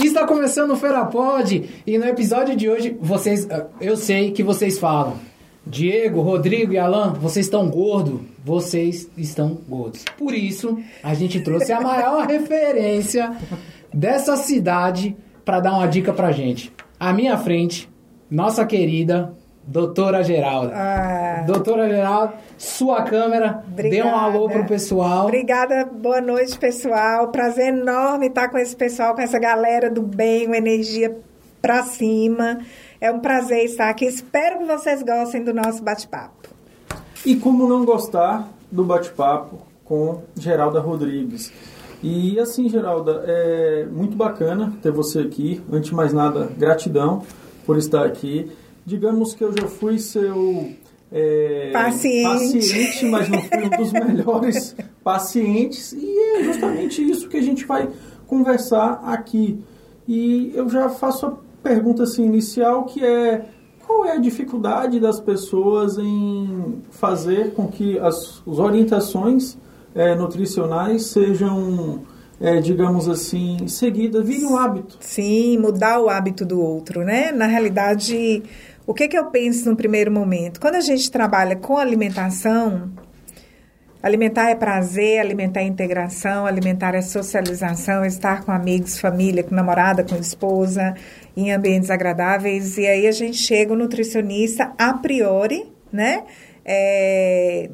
Está começando o Feira Pod e no episódio de hoje vocês, eu sei que vocês falam. Diego, Rodrigo e Alan, vocês estão gordos. Vocês estão gordos. Por isso, a gente trouxe a maior referência dessa cidade para dar uma dica pra gente. À minha frente, nossa querida Doutora Geralda. Ah. Doutora Geralda, sua câmera, Obrigada. dê um alô pro pessoal. Obrigada, boa noite, pessoal. Prazer enorme estar com esse pessoal, com essa galera do bem, uma energia pra cima. É um prazer estar aqui. Espero que vocês gostem do nosso bate-papo. E como não gostar do bate-papo com Geralda Rodrigues? E assim, Geralda, é muito bacana ter você aqui. Antes de mais nada, gratidão por estar aqui. Digamos que eu já fui seu é, paciente. paciente, mas não fui um dos melhores pacientes. E é justamente isso que a gente vai conversar aqui. E eu já faço a pergunta assim, inicial, que é qual é a dificuldade das pessoas em fazer com que as, as orientações é, nutricionais sejam é, digamos assim, seguidas, vire um hábito. Sim, mudar o hábito do outro, né? Na realidade, o que, que eu penso no primeiro momento? Quando a gente trabalha com alimentação, alimentar é prazer, alimentar é integração, alimentar é socialização, estar com amigos, família, com namorada, com esposa, em ambientes agradáveis. E aí a gente chega o nutricionista a priori, né? É,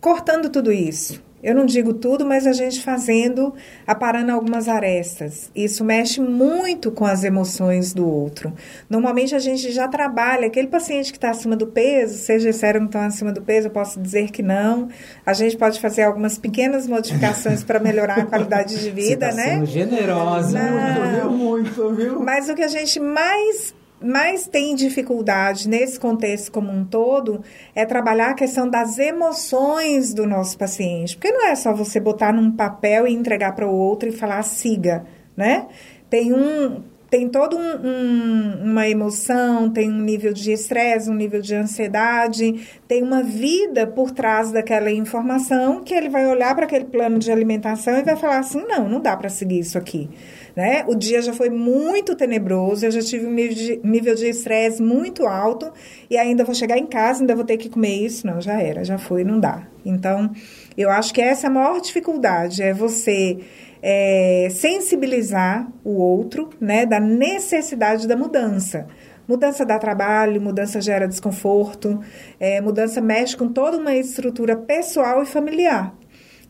cortando tudo isso. Eu não digo tudo, mas a gente fazendo, aparando algumas arestas. Isso mexe muito com as emoções do outro. Normalmente a gente já trabalha, aquele paciente que está acima do peso, seja disseram que estão acima do peso, eu posso dizer que não. A gente pode fazer algumas pequenas modificações para melhorar a qualidade de vida, Você tá né? Sendo generosa. Não. Muito, viu? Muito, viu? Mas o que a gente mais mais tem dificuldade nesse contexto como um todo é trabalhar a questão das emoções do nosso paciente. Porque não é só você botar num papel e entregar para o outro e falar siga, né? Tem um tem toda um, um, uma emoção, tem um nível de estresse, um nível de ansiedade, tem uma vida por trás daquela informação que ele vai olhar para aquele plano de alimentação e vai falar assim: não, não dá para seguir isso aqui né? O dia já foi muito tenebroso, eu já tive um nível de estresse muito alto e ainda vou chegar em casa, ainda vou ter que comer isso. Não, já era, já foi, não dá. Então, eu acho que essa é a maior dificuldade, é você é, sensibilizar o outro, né, da necessidade da mudança. Mudança dá trabalho, mudança gera desconforto, é, mudança mexe com toda uma estrutura pessoal e familiar.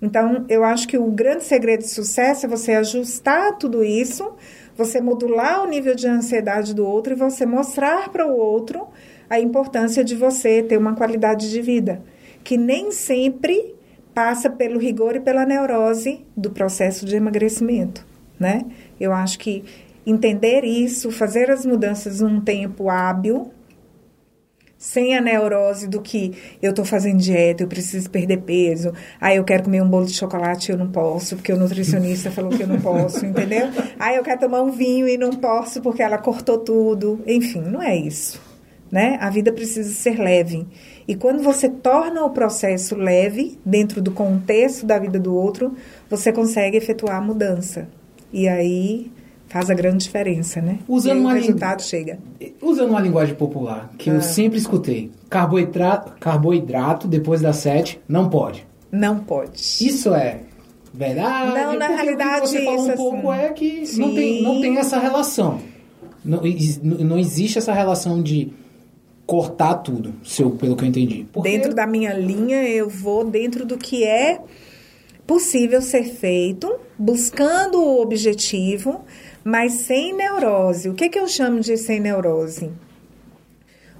Então, eu acho que o grande segredo de sucesso é você ajustar tudo isso, você modular o nível de ansiedade do outro e você mostrar para o outro a importância de você ter uma qualidade de vida, que nem sempre passa pelo rigor e pela neurose do processo de emagrecimento, né? Eu acho que entender isso, fazer as mudanças num tempo hábil, sem a neurose do que eu estou fazendo dieta, eu preciso perder peso, aí eu quero comer um bolo de chocolate e eu não posso, porque o nutricionista falou que eu não posso, entendeu? Aí eu quero tomar um vinho e não posso porque ela cortou tudo. Enfim, não é isso. Né? A vida precisa ser leve. E quando você torna o processo leve, dentro do contexto da vida do outro, você consegue efetuar a mudança. E aí faz a grande diferença, né? Usando e o resultado chega. Usando uma linguagem popular que ah. eu sempre escutei, carboidrato, carboidrato depois das sete não pode. Não pode. Isso é verdade? Não, na realidade o que você fala um pouco assim. é que não tem, não tem essa relação. Não, não existe essa relação de cortar tudo, seu, pelo que eu entendi. Porque... Dentro da minha linha, eu vou dentro do que é possível ser feito, buscando o objetivo, mas sem neurose. O que, que eu chamo de sem neurose?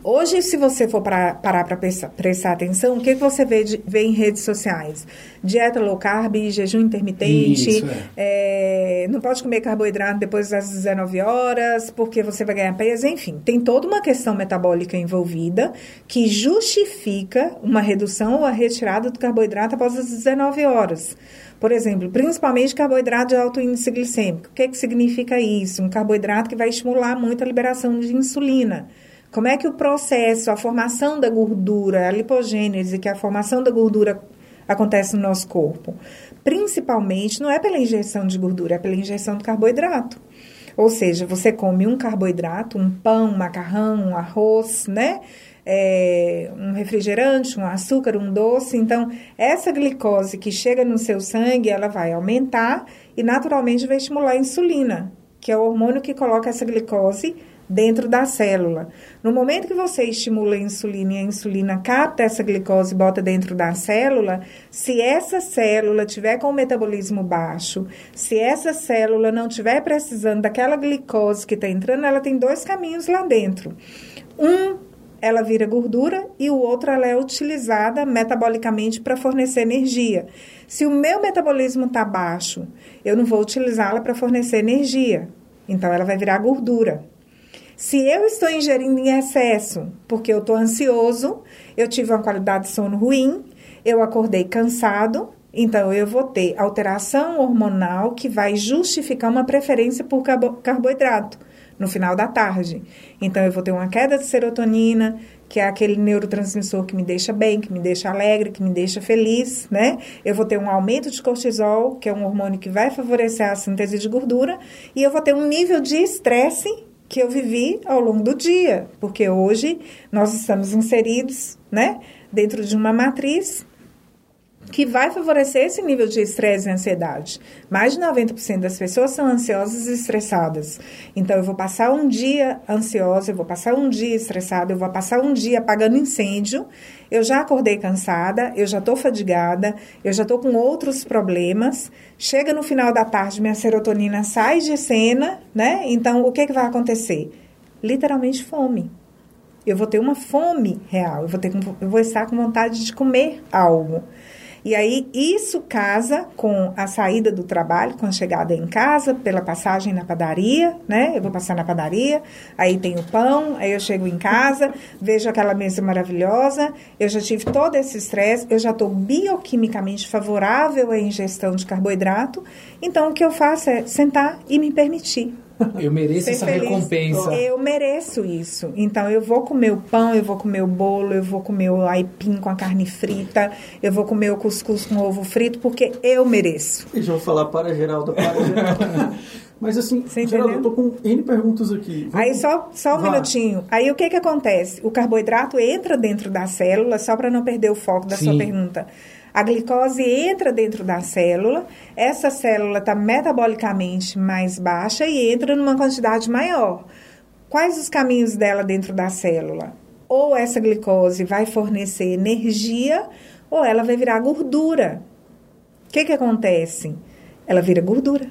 Hoje, se você for pra, parar para prestar atenção, o que, que você vê, de, vê em redes sociais? Dieta low carb, jejum intermitente, Isso, é. É, não pode comer carboidrato depois das 19 horas, porque você vai ganhar peso, enfim. Tem toda uma questão metabólica envolvida que justifica uma redução ou a retirada do carboidrato após as 19 horas. Por exemplo, principalmente carboidrato de alto índice glicêmico. O que, que significa isso? Um carboidrato que vai estimular muito a liberação de insulina. Como é que o processo, a formação da gordura, a lipogênese, que é a formação da gordura acontece no nosso corpo? principalmente não é pela injeção de gordura, é pela injeção do carboidrato. Ou seja, você come um carboidrato, um pão, um macarrão, um arroz, né? É, um refrigerante, um açúcar, um doce. Então, essa glicose que chega no seu sangue, ela vai aumentar e naturalmente vai estimular a insulina, que é o hormônio que coloca essa glicose dentro da célula. No momento que você estimula a insulina e a insulina capta essa glicose e bota dentro da célula, se essa célula tiver com o metabolismo baixo, se essa célula não tiver precisando daquela glicose que está entrando, ela tem dois caminhos lá dentro. Um ela vira gordura e o outro ela é utilizada metabolicamente para fornecer energia. Se o meu metabolismo está baixo, eu não vou utilizá-la para fornecer energia. Então ela vai virar gordura. Se eu estou ingerindo em excesso, porque eu estou ansioso, eu tive uma qualidade de sono ruim, eu acordei cansado, então eu vou ter alteração hormonal que vai justificar uma preferência por carboidrato no final da tarde. Então eu vou ter uma queda de serotonina, que é aquele neurotransmissor que me deixa bem, que me deixa alegre, que me deixa feliz, né? Eu vou ter um aumento de cortisol, que é um hormônio que vai favorecer a síntese de gordura, e eu vou ter um nível de estresse que eu vivi ao longo do dia, porque hoje nós estamos inseridos, né, dentro de uma matriz que vai favorecer esse nível de estresse e ansiedade. Mais de 90% das pessoas são ansiosas e estressadas. Então, eu vou passar um dia ansiosa, eu vou passar um dia estressada, eu vou passar um dia apagando incêndio, eu já acordei cansada, eu já estou fadigada, eu já estou com outros problemas. Chega no final da tarde, minha serotonina sai de cena, né? Então, o que, que vai acontecer? Literalmente fome. Eu vou ter uma fome real, eu vou, ter, eu vou estar com vontade de comer algo. E aí isso casa com a saída do trabalho, com a chegada em casa, pela passagem na padaria, né? Eu vou passar na padaria, aí tem o pão, aí eu chego em casa, vejo aquela mesa maravilhosa, eu já tive todo esse estresse, eu já estou bioquimicamente favorável à ingestão de carboidrato, então o que eu faço é sentar e me permitir. Eu mereço essa feliz. recompensa. Eu mereço isso. Então eu vou comer o pão, eu vou comer o bolo, eu vou comer o aipim com a carne frita, eu vou comer o cuscuz com ovo frito, porque eu mereço. Deixa eu falar para Geraldo, para Geraldo. Mas assim, Geraldo, eu tô com N perguntas aqui. Vamos... Aí só, só um Vá. minutinho. Aí o que que acontece? O carboidrato entra dentro da célula, só para não perder o foco da Sim. sua pergunta. A glicose entra dentro da célula, essa célula está metabolicamente mais baixa e entra numa quantidade maior. Quais os caminhos dela dentro da célula? Ou essa glicose vai fornecer energia, ou ela vai virar gordura. O que, que acontece? Ela vira gordura.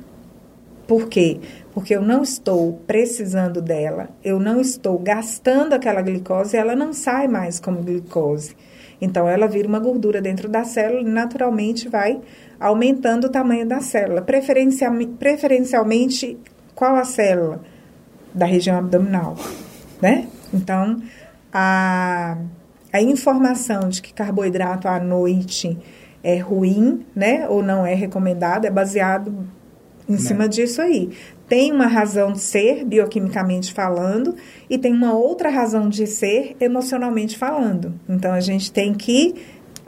Por quê? Porque eu não estou precisando dela, eu não estou gastando aquela glicose, ela não sai mais como glicose. Então, ela vira uma gordura dentro da célula e naturalmente vai aumentando o tamanho da célula. Preferencialmente, qual a célula? Da região abdominal, né? Então, a, a informação de que carboidrato à noite é ruim, né? Ou não é recomendado, é baseado em cima disso aí tem uma razão de ser, bioquimicamente falando, e tem uma outra razão de ser, emocionalmente falando. Então, a gente tem que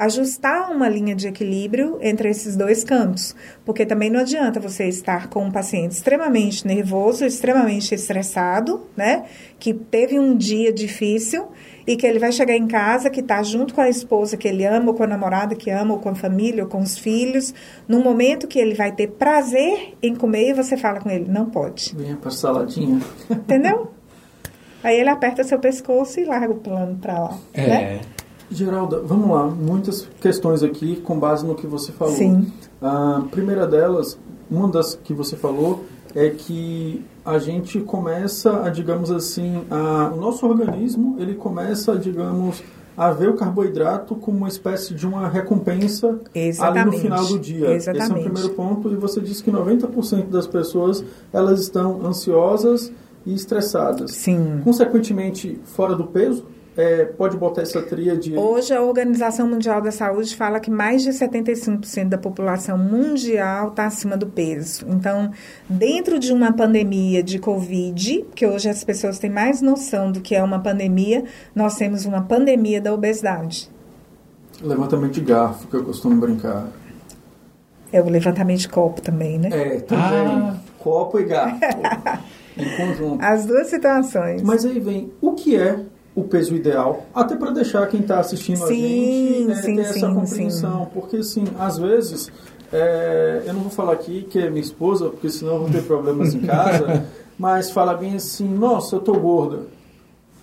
ajustar uma linha de equilíbrio entre esses dois campos, porque também não adianta você estar com um paciente extremamente nervoso, extremamente estressado, né, que teve um dia difícil e que ele vai chegar em casa, que está junto com a esposa que ele ama, ou com a namorada que ama, ou com a família, ou com os filhos, num momento que ele vai ter prazer em comer e você fala com ele, não pode. Venha para saladinha. Entendeu? Aí ele aperta seu pescoço e larga o plano para lá. É. Né? Geralda, vamos lá. Muitas questões aqui com base no que você falou. Sim. A primeira delas, uma das que você falou, é que a gente começa a, digamos assim, a, o nosso organismo, ele começa, digamos, a ver o carboidrato como uma espécie de uma recompensa Exatamente. ali no final do dia. Exatamente. Esse é o primeiro ponto. E você disse que 90% das pessoas, elas estão ansiosas e estressadas. Sim. Consequentemente, fora do peso? É, pode botar essa tríade? Hoje, a Organização Mundial da Saúde fala que mais de 75% da população mundial está acima do peso. Então, dentro de uma pandemia de Covid, que hoje as pessoas têm mais noção do que é uma pandemia, nós temos uma pandemia da obesidade. Levantamento de garfo, que eu costumo brincar. É o levantamento de copo também, né? É, também. Ah. Copo e garfo. em conjunto. As duas situações. Mas aí vem, o que é o peso ideal? Até para deixar quem está assistindo sim, a gente é, sim, ter sim, essa compreensão. Porque, assim, às vezes... É, eu não vou falar aqui que é minha esposa, porque senão eu vou ter problemas em casa, mas fala bem assim, nossa, eu tô gorda,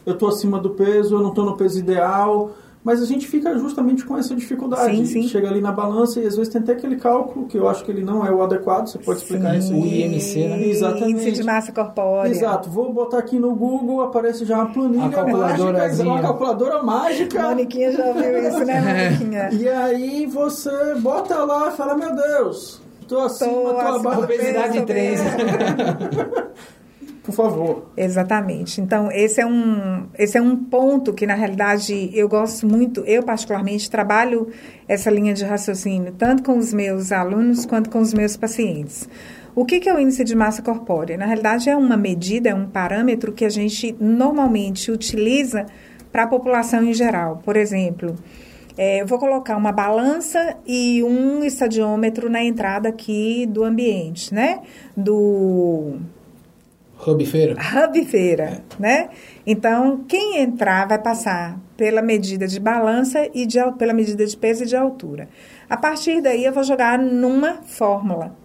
eu tô acima do peso, eu não tô no peso ideal, mas a gente fica justamente com essa dificuldade. Sim, sim. Chega ali na balança e às vezes tem até aquele cálculo que eu acho que ele não é o adequado. Você pode explicar sim. isso aí? O IMC, né? Exatamente. Índice de massa corpórea. Exato. Vou botar aqui no Google, aparece já uma planilha a mágica, uma calculadora mágica. Moniquinha já ouviu isso, né, Moniquinha? E aí você bota lá e fala, meu Deus, tô acima, tô, tô abaixo. Obesidade 3. Por favor. Exatamente. Então, esse é um, esse é um ponto que, na realidade, eu gosto muito, eu particularmente trabalho essa linha de raciocínio, tanto com os meus alunos quanto com os meus pacientes. O que, que é o índice de massa corpórea? Na realidade, é uma medida, é um parâmetro que a gente normalmente utiliza para a população em geral. Por exemplo, é, eu vou colocar uma balança e um estadiômetro na entrada aqui do ambiente, né? Do Hub Feira? Hub Feira, é. né? Então, quem entrar vai passar pela medida de balança e de, pela medida de peso e de altura. A partir daí, eu vou jogar numa fórmula.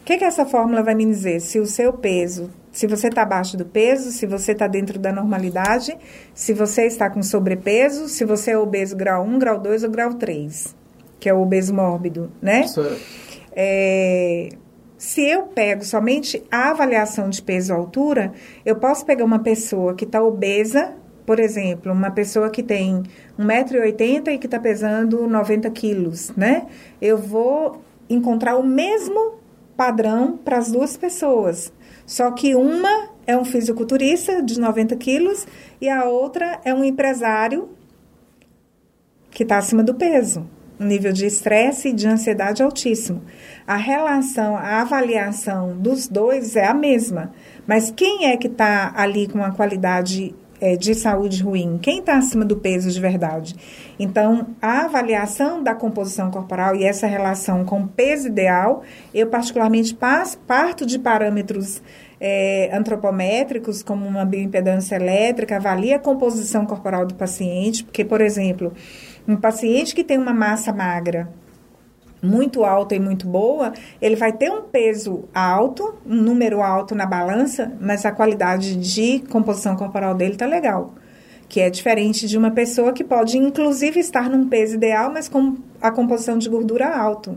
O que, que essa fórmula vai me dizer? Se o seu peso, se você está abaixo do peso, se você está dentro da normalidade, se você está com sobrepeso, se você é obeso grau 1, grau 2 ou grau 3, que é o obeso mórbido, né? Certo. É, se eu pego somente a avaliação de peso e altura, eu posso pegar uma pessoa que está obesa, por exemplo, uma pessoa que tem 1,80m e que está pesando 90 quilos, né? Eu vou encontrar o mesmo padrão para as duas pessoas. Só que uma é um fisiculturista de 90 quilos e a outra é um empresário que está acima do peso um nível de estresse e de ansiedade altíssimo. A relação, a avaliação dos dois é a mesma, mas quem é que está ali com uma qualidade é, de saúde ruim? Quem está acima do peso de verdade? Então, a avaliação da composição corporal e essa relação com o peso ideal, eu particularmente parto de parâmetros é, antropométricos, como uma bioimpedância elétrica, avalia a composição corporal do paciente, porque, por exemplo, um paciente que tem uma massa magra muito alta e muito boa, ele vai ter um peso alto, um número alto na balança, mas a qualidade de composição corporal dele tá legal. Que é diferente de uma pessoa que pode, inclusive, estar num peso ideal, mas com a composição de gordura alto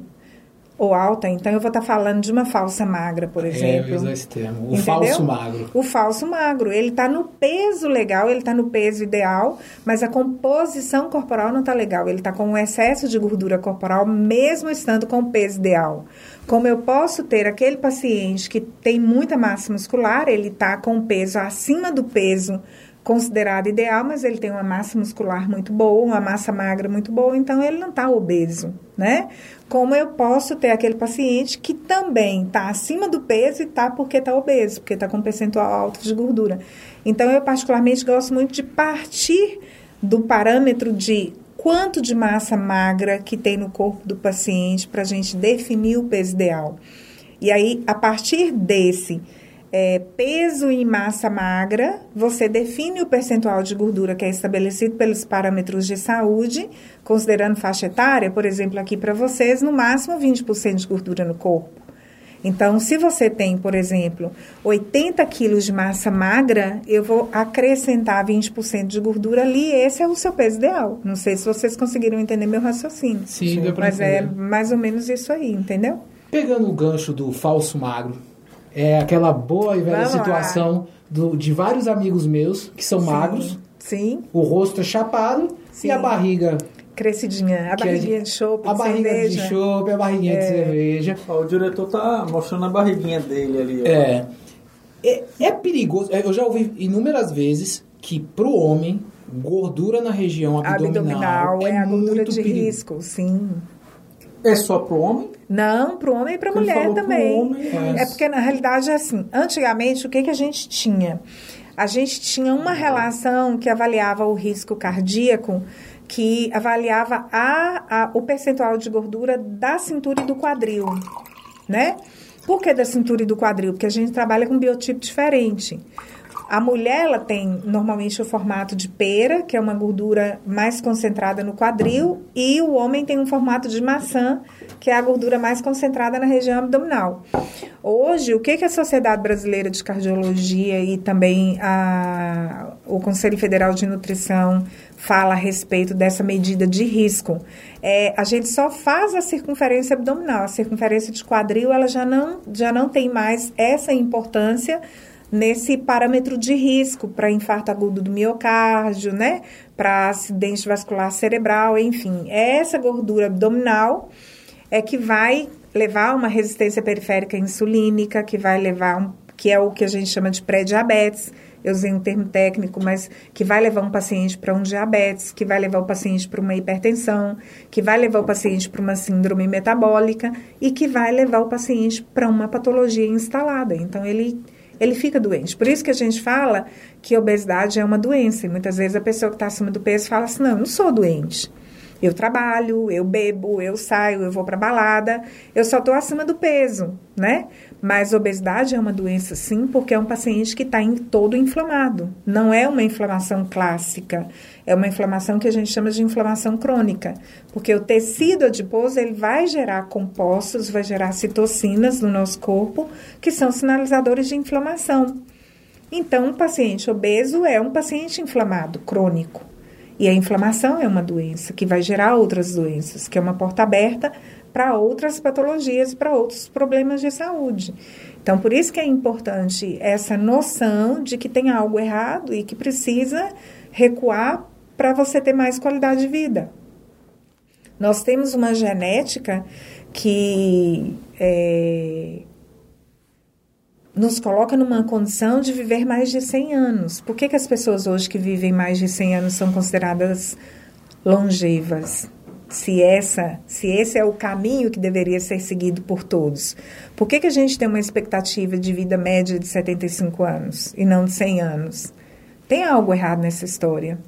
ou alta, então eu vou estar tá falando de uma falsa magra, por é, exemplo. É, esse termo. O Entendeu? falso magro. O falso magro. Ele está no peso legal, ele está no peso ideal, mas a composição corporal não está legal. Ele está com um excesso de gordura corporal, mesmo estando com o peso ideal. Como eu posso ter aquele paciente que tem muita massa muscular, ele está com peso acima do peso considerado ideal, mas ele tem uma massa muscular muito boa, uma massa magra muito boa, então ele não está obeso, né? Como eu posso ter aquele paciente que também está acima do peso e está porque está obeso, porque está com um percentual alto de gordura. Então, eu particularmente gosto muito de partir do parâmetro de quanto de massa magra que tem no corpo do paciente para a gente definir o peso ideal. E aí, a partir desse é, peso e massa magra, você define o percentual de gordura que é estabelecido pelos parâmetros de saúde, considerando faixa etária, por exemplo, aqui para vocês, no máximo 20% de gordura no corpo. Então, se você tem, por exemplo, 80 quilos de massa magra, eu vou acrescentar 20% de gordura ali, esse é o seu peso ideal. Não sei se vocês conseguiram entender meu raciocínio. Sim, deu Mas é mais ou menos isso aí, entendeu? Pegando o gancho do falso magro, é aquela boa e velha Vamos situação do, de vários amigos meus que são sim, magros. Sim. O rosto é chapado sim. e a barriga crescidinha. A é barriguinha é de, de chope, A barriga cerveja. de chope, a barriguinha é. de cerveja. Ó, o diretor tá mostrando a barriguinha dele ali. Ó. É. é. É perigoso. Eu já ouvi inúmeras vezes que pro homem, gordura na região abdominal, abdominal é, é a gordura de perigo. risco, sim. É só pro homem? Não, para o homem e para a mulher também. Homem, É porque, na realidade, é assim, antigamente, o que, que a gente tinha? a gente tinha uma relação que avaliava o risco cardíaco, que avaliava a, a, o percentual de gordura da cintura e do quadril, né? Por que da cintura e do quadril? Porque a gente trabalha com biotipo diferente. A mulher ela tem normalmente o formato de pera, que é uma gordura mais concentrada no quadril, e o homem tem um formato de maçã, que é a gordura mais concentrada na região abdominal. Hoje, o que, que a Sociedade Brasileira de Cardiologia e também a, o Conselho Federal de Nutrição fala a respeito dessa medida de risco? É, a gente só faz a circunferência abdominal, a circunferência de quadril ela já não, já não tem mais essa importância nesse parâmetro de risco para infarto agudo do miocárdio, né? Para acidente vascular cerebral, enfim. É essa gordura abdominal é que vai levar uma resistência periférica insulínica, que vai levar um, que é o que a gente chama de pré-diabetes. Eu usei um termo técnico, mas que vai levar um paciente para um diabetes, que vai levar o paciente para uma hipertensão, que vai levar o paciente para uma síndrome metabólica e que vai levar o paciente para uma patologia instalada. Então, ele ele fica doente. Por isso que a gente fala que obesidade é uma doença. E muitas vezes a pessoa que está acima do peso fala assim: não, eu não sou doente. Eu trabalho, eu bebo, eu saio, eu vou para balada, eu só estou acima do peso, né? Mas obesidade é uma doença sim, porque é um paciente que está todo inflamado. Não é uma inflamação clássica, é uma inflamação que a gente chama de inflamação crônica, porque o tecido adiposo ele vai gerar compostos, vai gerar citocinas no nosso corpo, que são sinalizadores de inflamação. Então, um paciente obeso é um paciente inflamado crônico. E a inflamação é uma doença que vai gerar outras doenças, que é uma porta aberta para outras patologias, para outros problemas de saúde. Então, por isso que é importante essa noção de que tem algo errado e que precisa recuar para você ter mais qualidade de vida. Nós temos uma genética que é, nos coloca numa condição de viver mais de 100 anos. Por que, que as pessoas hoje que vivem mais de 100 anos são consideradas longevas? se essa, se esse é o caminho que deveria ser seguido por todos. Por que, que a gente tem uma expectativa de vida média de 75 anos e não de 100 anos? Tem algo errado nessa história.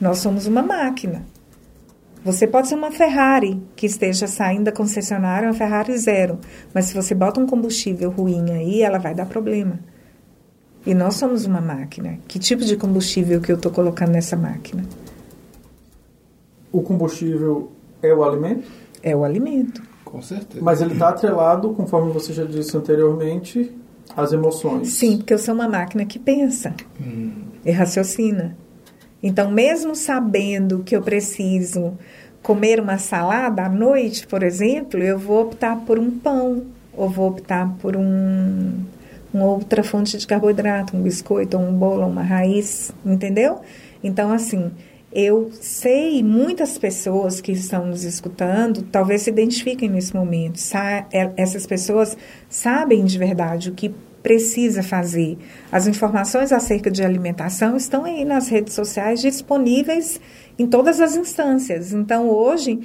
Nós somos uma máquina. Você pode ser uma Ferrari que esteja saindo da concessionária, uma Ferrari zero. Mas se você bota um combustível ruim aí, ela vai dar problema. E nós somos uma máquina. Que tipo de combustível que eu estou colocando nessa máquina? o combustível é o alimento? É o alimento. Com certeza. Mas ele está atrelado, conforme você já disse anteriormente, às emoções. Sim, porque eu sou uma máquina que pensa hum. e raciocina. Então, mesmo sabendo que eu preciso comer uma salada à noite, por exemplo, eu vou optar por um pão ou vou optar por um, uma outra fonte de carboidrato, um biscoito, um bolo, uma raiz, entendeu? Então, assim, eu sei, muitas pessoas que estão nos escutando talvez se identifiquem nesse momento. É, essas pessoas sabem de verdade o que precisa fazer. As informações acerca de alimentação estão aí nas redes sociais disponíveis em todas as instâncias. Então, hoje,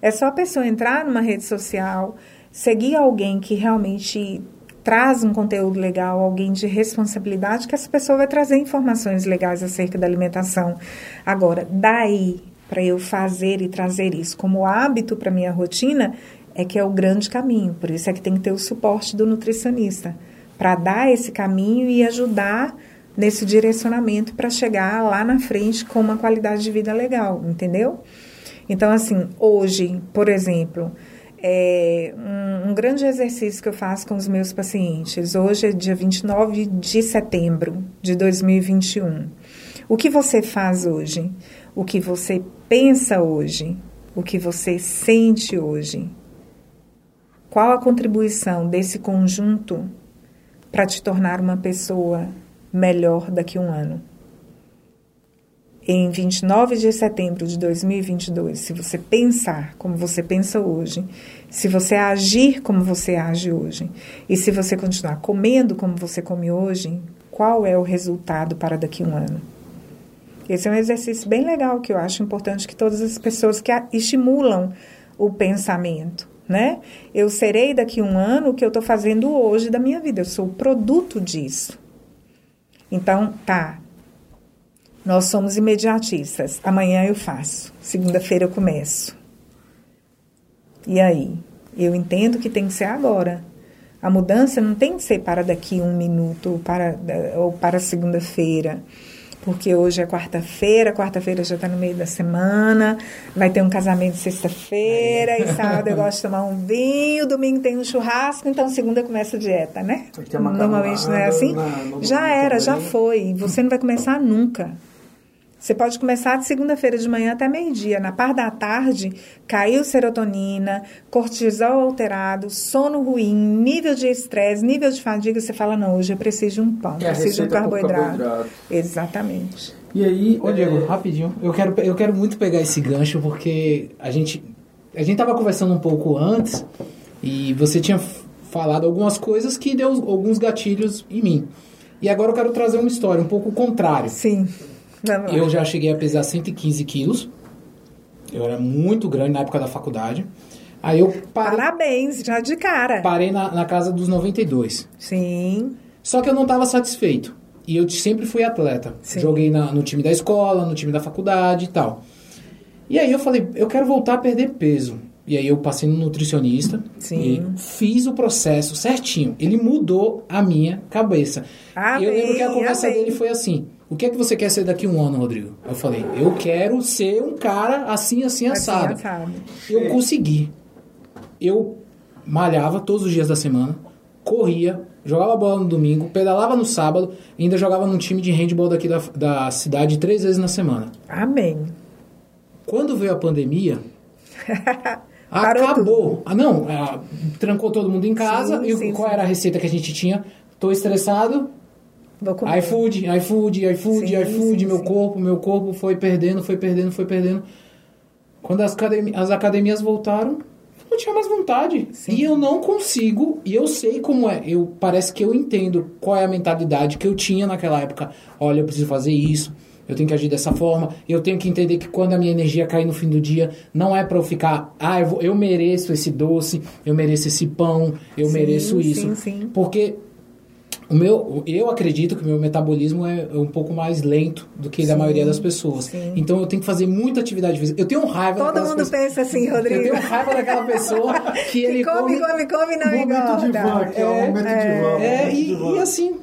é só a pessoa entrar numa rede social, seguir alguém que realmente traz um conteúdo legal, alguém de responsabilidade, que essa pessoa vai trazer informações legais acerca da alimentação. Agora, daí para eu fazer e trazer isso como hábito para minha rotina, é que é o grande caminho. Por isso é que tem que ter o suporte do nutricionista para dar esse caminho e ajudar nesse direcionamento para chegar lá na frente com uma qualidade de vida legal, entendeu? Então, assim, hoje, por exemplo, é um, um, grande exercício que eu faço com os meus pacientes. Hoje é dia 29 de setembro de 2021. O que você faz hoje? O que você pensa hoje? O que você sente hoje? Qual a contribuição desse conjunto para te tornar uma pessoa melhor daqui a um ano? em 29 de setembro de 2022, se você pensar como você pensa hoje, se você agir como você age hoje, e se você continuar comendo como você come hoje, qual é o resultado para daqui a um ano? Esse é um exercício bem legal que eu acho importante que todas as pessoas que estimulam o pensamento, né? Eu serei daqui um ano o que eu estou fazendo hoje da minha vida, eu sou produto disso. Então, tá. Nós somos imediatistas. Amanhã eu faço. Segunda-feira eu começo. E aí? Eu entendo que tem que ser agora. A mudança não tem que ser para daqui um minuto para, ou para segunda-feira porque hoje é quarta-feira, quarta-feira já está no meio da semana, vai ter um casamento sexta-feira, e sábado eu gosto de tomar um vinho, domingo tem um churrasco, então segunda começa a dieta, né? Normalmente não é assim? já era, já foi. Você não vai começar nunca. Você pode começar de segunda-feira de manhã até meio-dia. Na parte da tarde, caiu serotonina, cortisol alterado, sono ruim, nível de estresse, nível de fadiga. Você fala, não, hoje eu preciso de um pão, é preciso de um carboidrato. carboidrato. Exatamente. E aí... Ô, Diego, é... rapidinho. Eu quero, eu quero muito pegar esse gancho, porque a gente... A gente estava conversando um pouco antes e você tinha falado algumas coisas que deu alguns gatilhos em mim. E agora eu quero trazer uma história um pouco contrária. Sim. Eu já cheguei a pesar 115 quilos. Eu era muito grande na época da faculdade. Aí eu parei, Parabéns, já de cara. Parei na, na casa dos 92. Sim. Só que eu não estava satisfeito. E eu sempre fui atleta. Sim. Joguei na, no time da escola, no time da faculdade e tal. E aí eu falei, eu quero voltar a perder peso. E aí eu passei no nutricionista Sim. e fiz o processo certinho. Ele mudou a minha cabeça. Amém, eu lembro que a conversa amém. dele foi assim: o que é que você quer ser daqui a um ano, Rodrigo? Eu falei, eu quero ser um cara assim, assim, assado. Assim, assado. Eu consegui. Eu malhava todos os dias da semana, corria, jogava bola no domingo, pedalava no sábado e ainda jogava num time de handball daqui da, da cidade três vezes na semana. Amém. Quando veio a pandemia, acabou. Ah, não, ah, trancou todo mundo em casa. Sim, e sim, qual sim. era a receita que a gente tinha? Tô estressado, Vou comer. iFood, iFood, iFood, sim, iFood, sim, meu sim. corpo, meu corpo foi perdendo, foi perdendo, foi perdendo. Quando as, academi as academias voltaram, não tinha mais vontade. E eu não consigo, e eu sei como é. Eu parece que eu entendo qual é a mentalidade que eu tinha naquela época. Olha, eu preciso fazer isso. Eu tenho que agir dessa forma. Eu tenho que entender que quando a minha energia cair no fim do dia, não é para eu ficar, ah, eu, vou, eu, mereço esse doce, eu mereço esse pão, eu mereço isso. Porque o meu, eu acredito que o meu metabolismo é um pouco mais lento do que sim, da maioria das pessoas. Sim. Então eu tenho que fazer muita atividade física. Eu tenho raiva Todo mundo pessoas, pensa assim, Rodrigo. Eu tenho raiva daquela pessoa que ele come, come, come, não engorda. De van, que é, é um momento é, de van. É, e, e assim,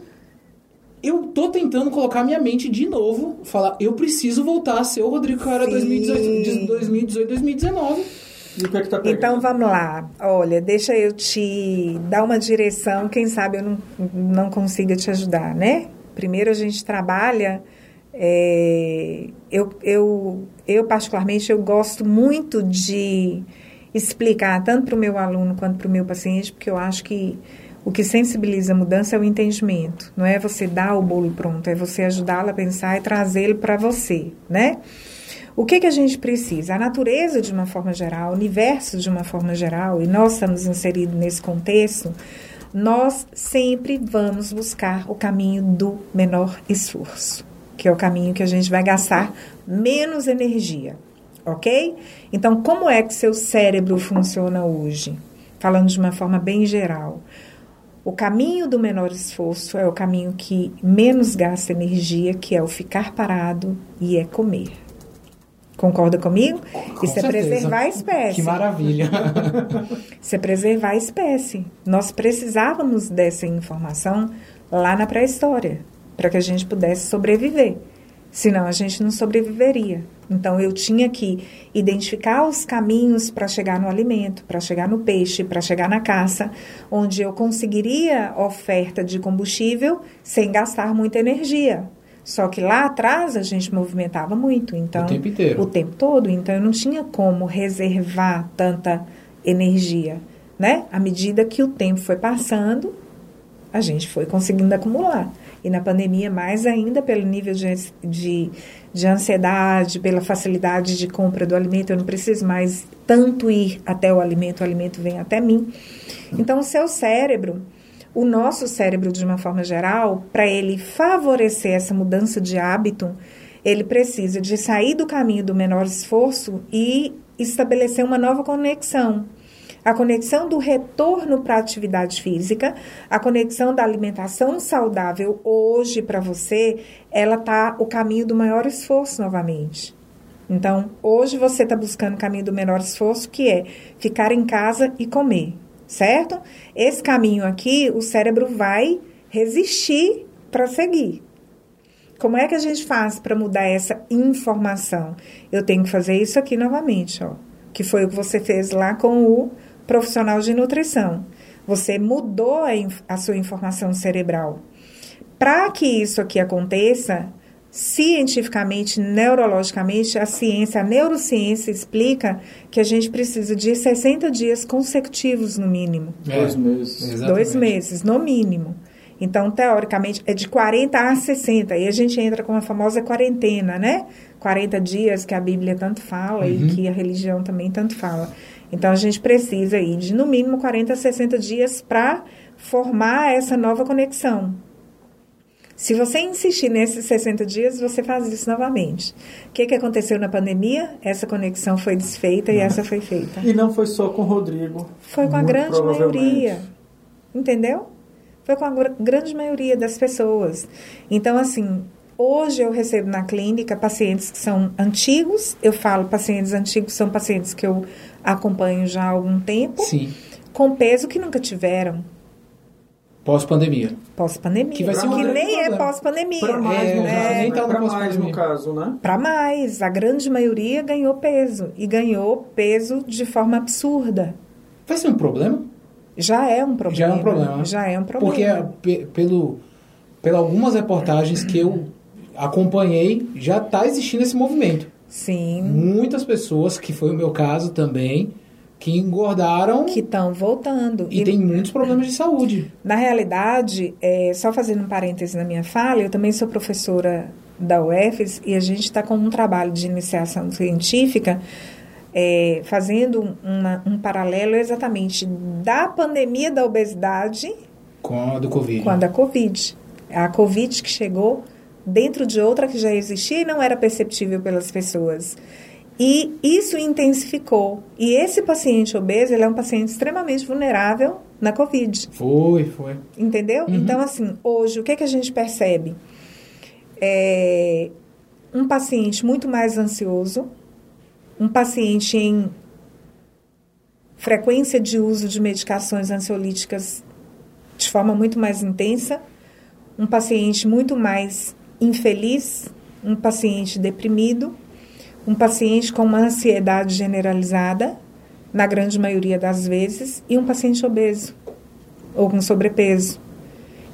eu tô tentando colocar minha mente de novo, falar, eu preciso voltar a ser o Rodrigo que eu era 2018, 2018, 2019. E o que é que tá? Então vamos lá. Olha, deixa eu te dar uma direção, quem sabe eu não, não consiga te ajudar, né? Primeiro a gente trabalha. É, eu, eu, eu, particularmente, eu gosto muito de explicar, tanto para o meu aluno quanto para o meu paciente, porque eu acho que o que sensibiliza a mudança é o entendimento. Não é você dar o bolo pronto, é você ajudá-lo a pensar e trazê-lo para você, né? O que, que a gente precisa? A natureza, de uma forma geral, o universo, de uma forma geral, e nós estamos inseridos nesse contexto, nós sempre vamos buscar o caminho do menor esforço, que é o caminho que a gente vai gastar menos energia, ok? Então, como é que seu cérebro funciona hoje? Falando de uma forma bem geral. O caminho do menor esforço é o caminho que menos gasta energia, que é o ficar parado e é comer. Concorda comigo? Com Isso certeza. é preservar a espécie. Que maravilha! Isso é preservar a espécie. Nós precisávamos dessa informação lá na pré-história, para que a gente pudesse sobreviver. Senão a gente não sobreviveria. Então eu tinha que identificar os caminhos para chegar no alimento, para chegar no peixe, para chegar na caça, onde eu conseguiria oferta de combustível sem gastar muita energia. Só que lá atrás a gente movimentava muito, então o tempo inteiro. O tempo todo, então eu não tinha como reservar tanta energia, né? À medida que o tempo foi passando, a gente foi conseguindo acumular. E na pandemia, mais ainda pelo nível de, de, de ansiedade, pela facilidade de compra do alimento, eu não preciso mais tanto ir até o alimento, o alimento vem até mim. Então, o seu cérebro, o nosso cérebro, de uma forma geral, para ele favorecer essa mudança de hábito, ele precisa de sair do caminho do menor esforço e estabelecer uma nova conexão. a conexão do retorno para a atividade física, a conexão da alimentação saudável hoje para você, ela tá o caminho do maior esforço novamente. Então, hoje você está buscando o caminho do menor esforço, que é ficar em casa e comer, certo? Esse caminho aqui, o cérebro vai resistir para seguir. Como é que a gente faz para mudar essa informação? Eu tenho que fazer isso aqui novamente, ó. Que foi o que você fez lá com o profissional de nutrição. Você mudou a, a sua informação cerebral. Para que isso aqui aconteça, cientificamente, neurologicamente, a ciência, a neurociência explica que a gente precisa de 60 dias consecutivos no mínimo. É, dois meses. Exatamente. Dois meses, no mínimo. Então, teoricamente, é de 40 a 60. E a gente entra com a famosa quarentena, né? 40 dias que a Bíblia tanto fala uhum. e que a religião também tanto fala. Então, a gente precisa aí de, no mínimo, 40 a 60 dias para formar essa nova conexão. Se você insistir nesses 60 dias, você faz isso novamente. O que, que aconteceu na pandemia? Essa conexão foi desfeita e essa foi feita. E não foi só com o Rodrigo. Foi com a grande maioria. Entendeu? Foi com a grande maioria das pessoas. Então, assim, hoje eu recebo na clínica pacientes que são antigos. Eu falo pacientes antigos, são pacientes que eu acompanho já há algum tempo. Sim. Com peso que nunca tiveram. Pós-pandemia. Pós-pandemia. Que, vai ser que nem é pós-pandemia. Para mais, é, né? nem tá para mais no caso, né? Para mais. A grande maioria ganhou peso. E ganhou peso de forma absurda. Vai ser um problema? Já é um problema. Já é um problema. Já é um problema. Porque pelo, pelo algumas reportagens que eu acompanhei, já está existindo esse movimento. Sim. Muitas pessoas, que foi o meu caso também, que engordaram. Que estão voltando. E, e, tem muitos problemas de saúde. Na realidade, é, só fazendo um parêntese na minha fala, eu também sou professora da UFES e a gente está com um trabalho de iniciação científica é, fazendo uma, um paralelo exatamente da pandemia da obesidade com a do Covid. Com a da Covid. A Covid que chegou dentro de outra que já existia e não era perceptível pelas pessoas. E isso intensificou. E esse paciente obeso, ele é um paciente extremamente vulnerável na Covid. Foi, foi. Entendeu? Uhum. Então, assim, hoje, o que, é que a gente percebe? É um paciente muito mais ansioso, um paciente em frequência de uso de medicações ansiolíticas de forma muito mais intensa, um paciente muito mais infeliz, um paciente deprimido, um paciente com uma ansiedade generalizada, na grande maioria das vezes, e um paciente obeso ou com sobrepeso.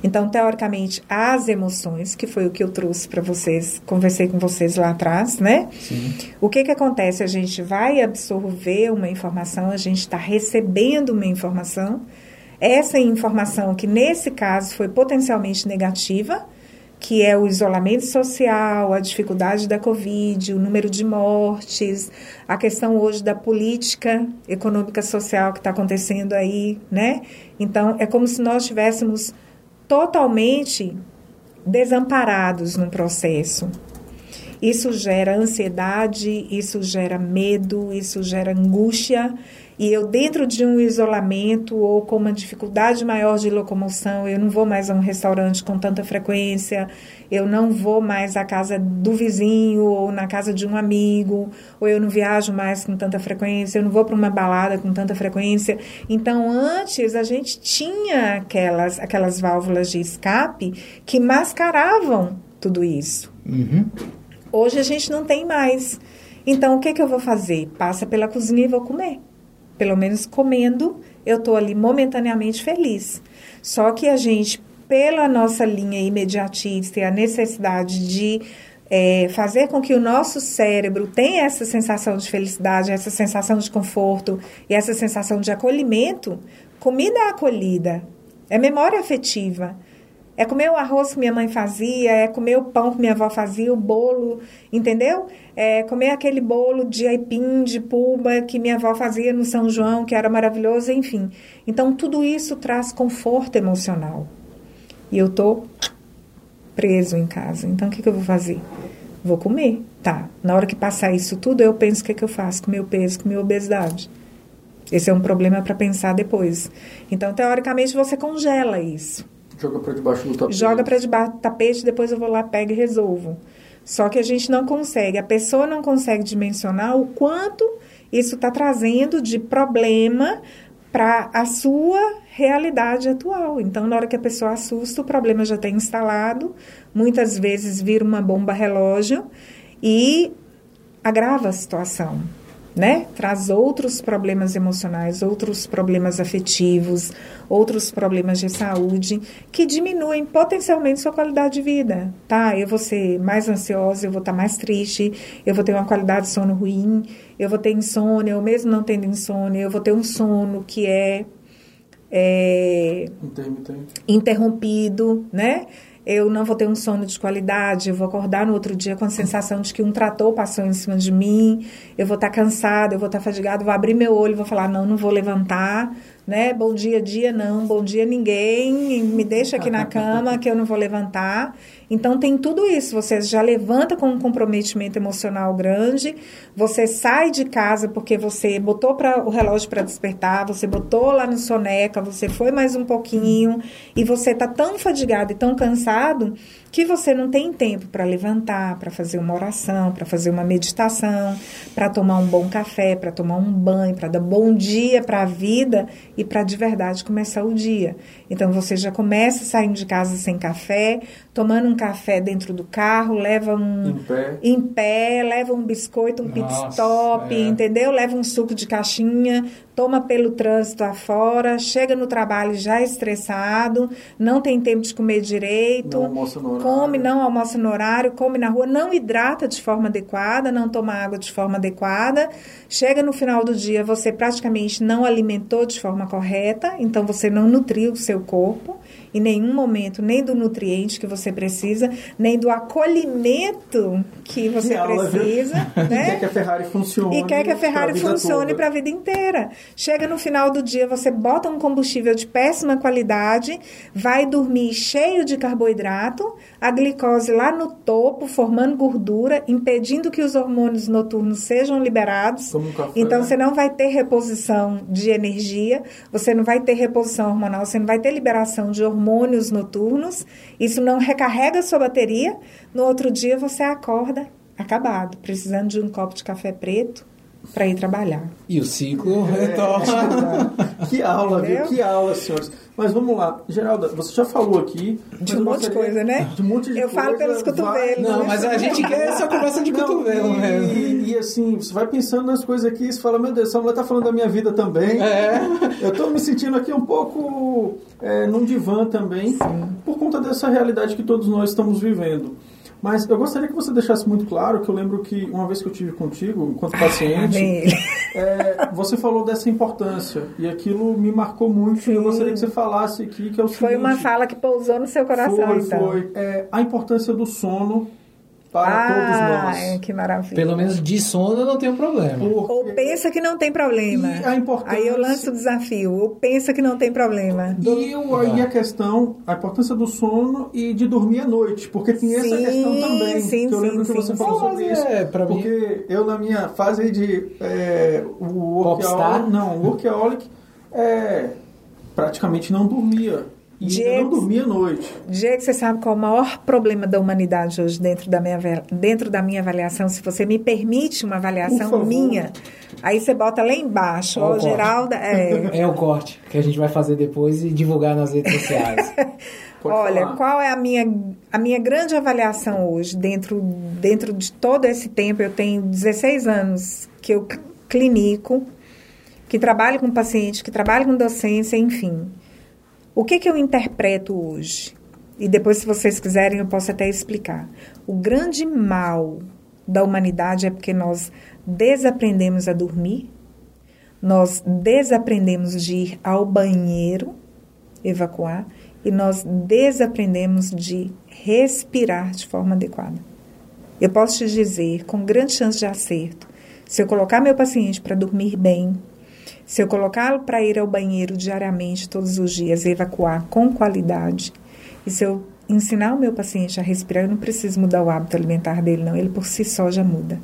Então, teoricamente, as emoções, que foi o que eu trouxe para vocês, conversei com vocês lá atrás, né? Sim. O que que acontece? A gente vai absorver uma informação, a gente está recebendo uma informação. Essa informação, que nesse caso foi potencialmente negativa, que é o isolamento social, a dificuldade da Covid, o número de mortes, a questão hoje da política econômica social que está acontecendo aí, né? Então, é como se nós tivéssemos totalmente desamparados no processo. Isso gera ansiedade, isso gera medo, isso gera angústia e eu dentro de um isolamento ou com uma dificuldade maior de locomoção, eu não vou mais a um restaurante com tanta frequência, eu não vou mais à casa do vizinho ou na casa de um amigo, ou eu não viajo mais com tanta frequência, eu não vou para uma balada com tanta frequência. Então, antes a gente tinha aquelas aquelas válvulas de escape que mascaravam tudo isso. Uhum. Hoje a gente não tem mais. Então, o que, que eu vou fazer? Passa pela cozinha e vou comer pelo menos comendo, eu estou ali momentaneamente feliz. Só que a gente, pela nossa linha imediatista e a necessidade de é, fazer com que o nosso cérebro tenha essa sensação de felicidade, essa sensação de conforto e essa sensação de acolhimento, comida é acolhida, é memória afetiva. É comer o arroz que minha mãe fazia, é comer o pão que minha avó fazia, o bolo, entendeu? É comer aquele bolo de aipim, de puba que minha avó fazia no São João, que era maravilhoso, enfim. Então, tudo isso traz conforto emocional. E eu tô preso em casa. Então, o que, que eu vou fazer? Vou comer. Tá. Na hora que passar isso tudo, eu penso o que, que eu faço com meu peso, com minha obesidade. Esse é um problema para pensar depois. Então, teoricamente, você congela isso. Joga para debaixo do tapete. Joga para debaixo do tapete, depois eu vou lá, pego e resolvo. Só que a gente não consegue, a pessoa não consegue dimensionar o quanto isso está trazendo de problema para a sua realidade atual. Então, na hora que a pessoa assusta, o problema já está instalado, muitas vezes vira uma bomba relógio e agrava a situação né? Traz outros problemas emocionais, outros problemas afetivos, outros problemas de saúde que diminuem potencialmente sua qualidade de vida, tá? Eu vou ser mais ansiosa, eu vou estar mais triste, eu vou ter uma qualidade de sono ruim, eu vou ter insônia, eu mesmo não tendo insônia, eu vou ter um sono que é, é interrompido, né? Eu não vou ter um sono de qualidade, eu vou acordar no outro dia com a sensação de que um trator passou em cima de mim, eu vou estar cansada, eu vou estar fadigada, vou abrir meu olho vou falar, não, não vou levantar, né? Bom dia, dia não, bom dia ninguém, me deixa aqui na cama que eu não vou levantar. Então tem tudo isso, você já levanta com um comprometimento emocional grande, você sai de casa porque você botou para o relógio para despertar, você botou lá no soneca, você foi mais um pouquinho e você tá tão fadigado e tão cansado resultado que você não tem tempo para levantar, para fazer uma oração, para fazer uma meditação, para tomar um bom café, para tomar um banho, para dar bom dia para a vida e para de verdade começar o dia. Então você já começa saindo de casa sem café, tomando um café dentro do carro, leva um em pé, em pé leva um biscoito, um Nossa, pit stop, é. entendeu? Leva um suco de caixinha, toma pelo trânsito afora, chega no trabalho já estressado, não tem tempo de comer direito, não no come, não almoça no horário, come na rua, não hidrata de forma adequada, não toma água de forma adequada. Chega no final do dia, você praticamente não alimentou de forma correta, então você não nutriu o seu corpo em nenhum momento, nem do nutriente que você precisa, nem do acolhimento que você que precisa. Aula, né? E quer que a Ferrari funcione. E quer que a Ferrari funcione para a vida inteira. Chega no final do dia, você bota um combustível de péssima qualidade, vai dormir cheio de carboidrato, a glicose lá no topo, formando gordura, impedindo que os hormônios noturnos sejam liberados. Um café, então né? você não vai ter reposição de energia, você não vai ter reposição hormonal, você não vai ter liberação de hormônios noturnos. Isso não recarrega sua bateria. No outro dia você acorda acabado, precisando de um copo de café preto para ir trabalhar. E o ciclo retorna. É, que aula, viu? Que aula, senhores. Mas vamos lá. Geralda, você já falou aqui... De um monte de coisa, né? De um monte de Eu coisa, falo pelos cotovelos. Não, mas a gente quer essa conversa de cotovelo e, mesmo. E, e, assim, você vai pensando nas coisas aqui e você fala, meu Deus, essa mulher tá falando da minha vida também. É. Eu tô me sentindo aqui um pouco é, num divã também, Sim. por conta dessa realidade que todos nós estamos vivendo. Mas eu gostaria que você deixasse muito claro que eu lembro que uma vez que eu tive contigo, enquanto ah, paciente, é, você falou dessa importância e aquilo me marcou muito. Sim. E eu gostaria que você falasse aqui que é o Foi seguinte, uma fala que pousou no seu coração, foi, então. Foi, é, a importância do sono para ah, todos nós. que maravilha. Pelo menos de sono eu não tenho problema. Porque... Ou pensa que não tem problema. E a importância... Aí eu lanço o desafio. Ou pensa que não tem problema. E aí a questão, a importância do sono e de dormir à noite. Porque tem essa sim, questão também. Sim, que eu lembro sim, que você falou sim. sobre isso. É, pra porque mim... eu na minha fase de é, o workaholic, não, workaholic, é, praticamente não dormia. E Diego, não dormia à noite. Diego, você sabe qual é o maior problema da humanidade hoje dentro da minha, dentro da minha avaliação? Se você me permite uma avaliação minha, aí você bota lá embaixo. Ó, Geralda. É... é o corte que a gente vai fazer depois e divulgar nas redes sociais. Olha, falar. qual é a minha, a minha grande avaliação hoje? Dentro, dentro de todo esse tempo, eu tenho 16 anos que eu clinico, que trabalho com paciente, que trabalho com docência, enfim. O que, que eu interpreto hoje? E depois, se vocês quiserem, eu posso até explicar. O grande mal da humanidade é porque nós desaprendemos a dormir, nós desaprendemos de ir ao banheiro, evacuar, e nós desaprendemos de respirar de forma adequada. Eu posso te dizer, com grande chance de acerto, se eu colocar meu paciente para dormir bem, se eu colocá-lo para ir ao banheiro diariamente, todos os dias, evacuar com qualidade, e se eu ensinar o meu paciente a respirar, eu não preciso mudar o hábito alimentar dele, não. Ele por si só já muda.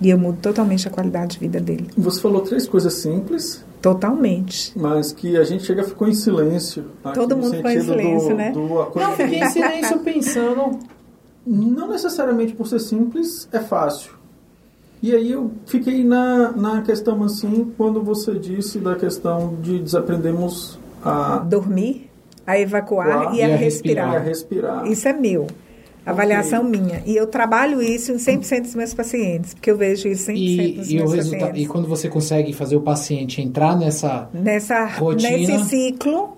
E eu mudo totalmente a qualidade de vida dele. Você falou três coisas simples. Totalmente. Mas que a gente chega ficou em silêncio. Todo mundo ficou em silêncio, do, né? Do não, fiquei em silêncio pensando. Não necessariamente por ser simples é fácil. E aí eu fiquei na, na questão assim, quando você disse da questão de desaprendermos a... Dormir, a evacuar e, a, e a respirar. respirar. a respirar. Isso é meu. Avaliação okay. minha. E eu trabalho isso em 100% dos meus pacientes, porque eu vejo isso em 100% e, dos e meus pacientes. E quando você consegue fazer o paciente entrar nessa, nessa rotina... Nesse ciclo...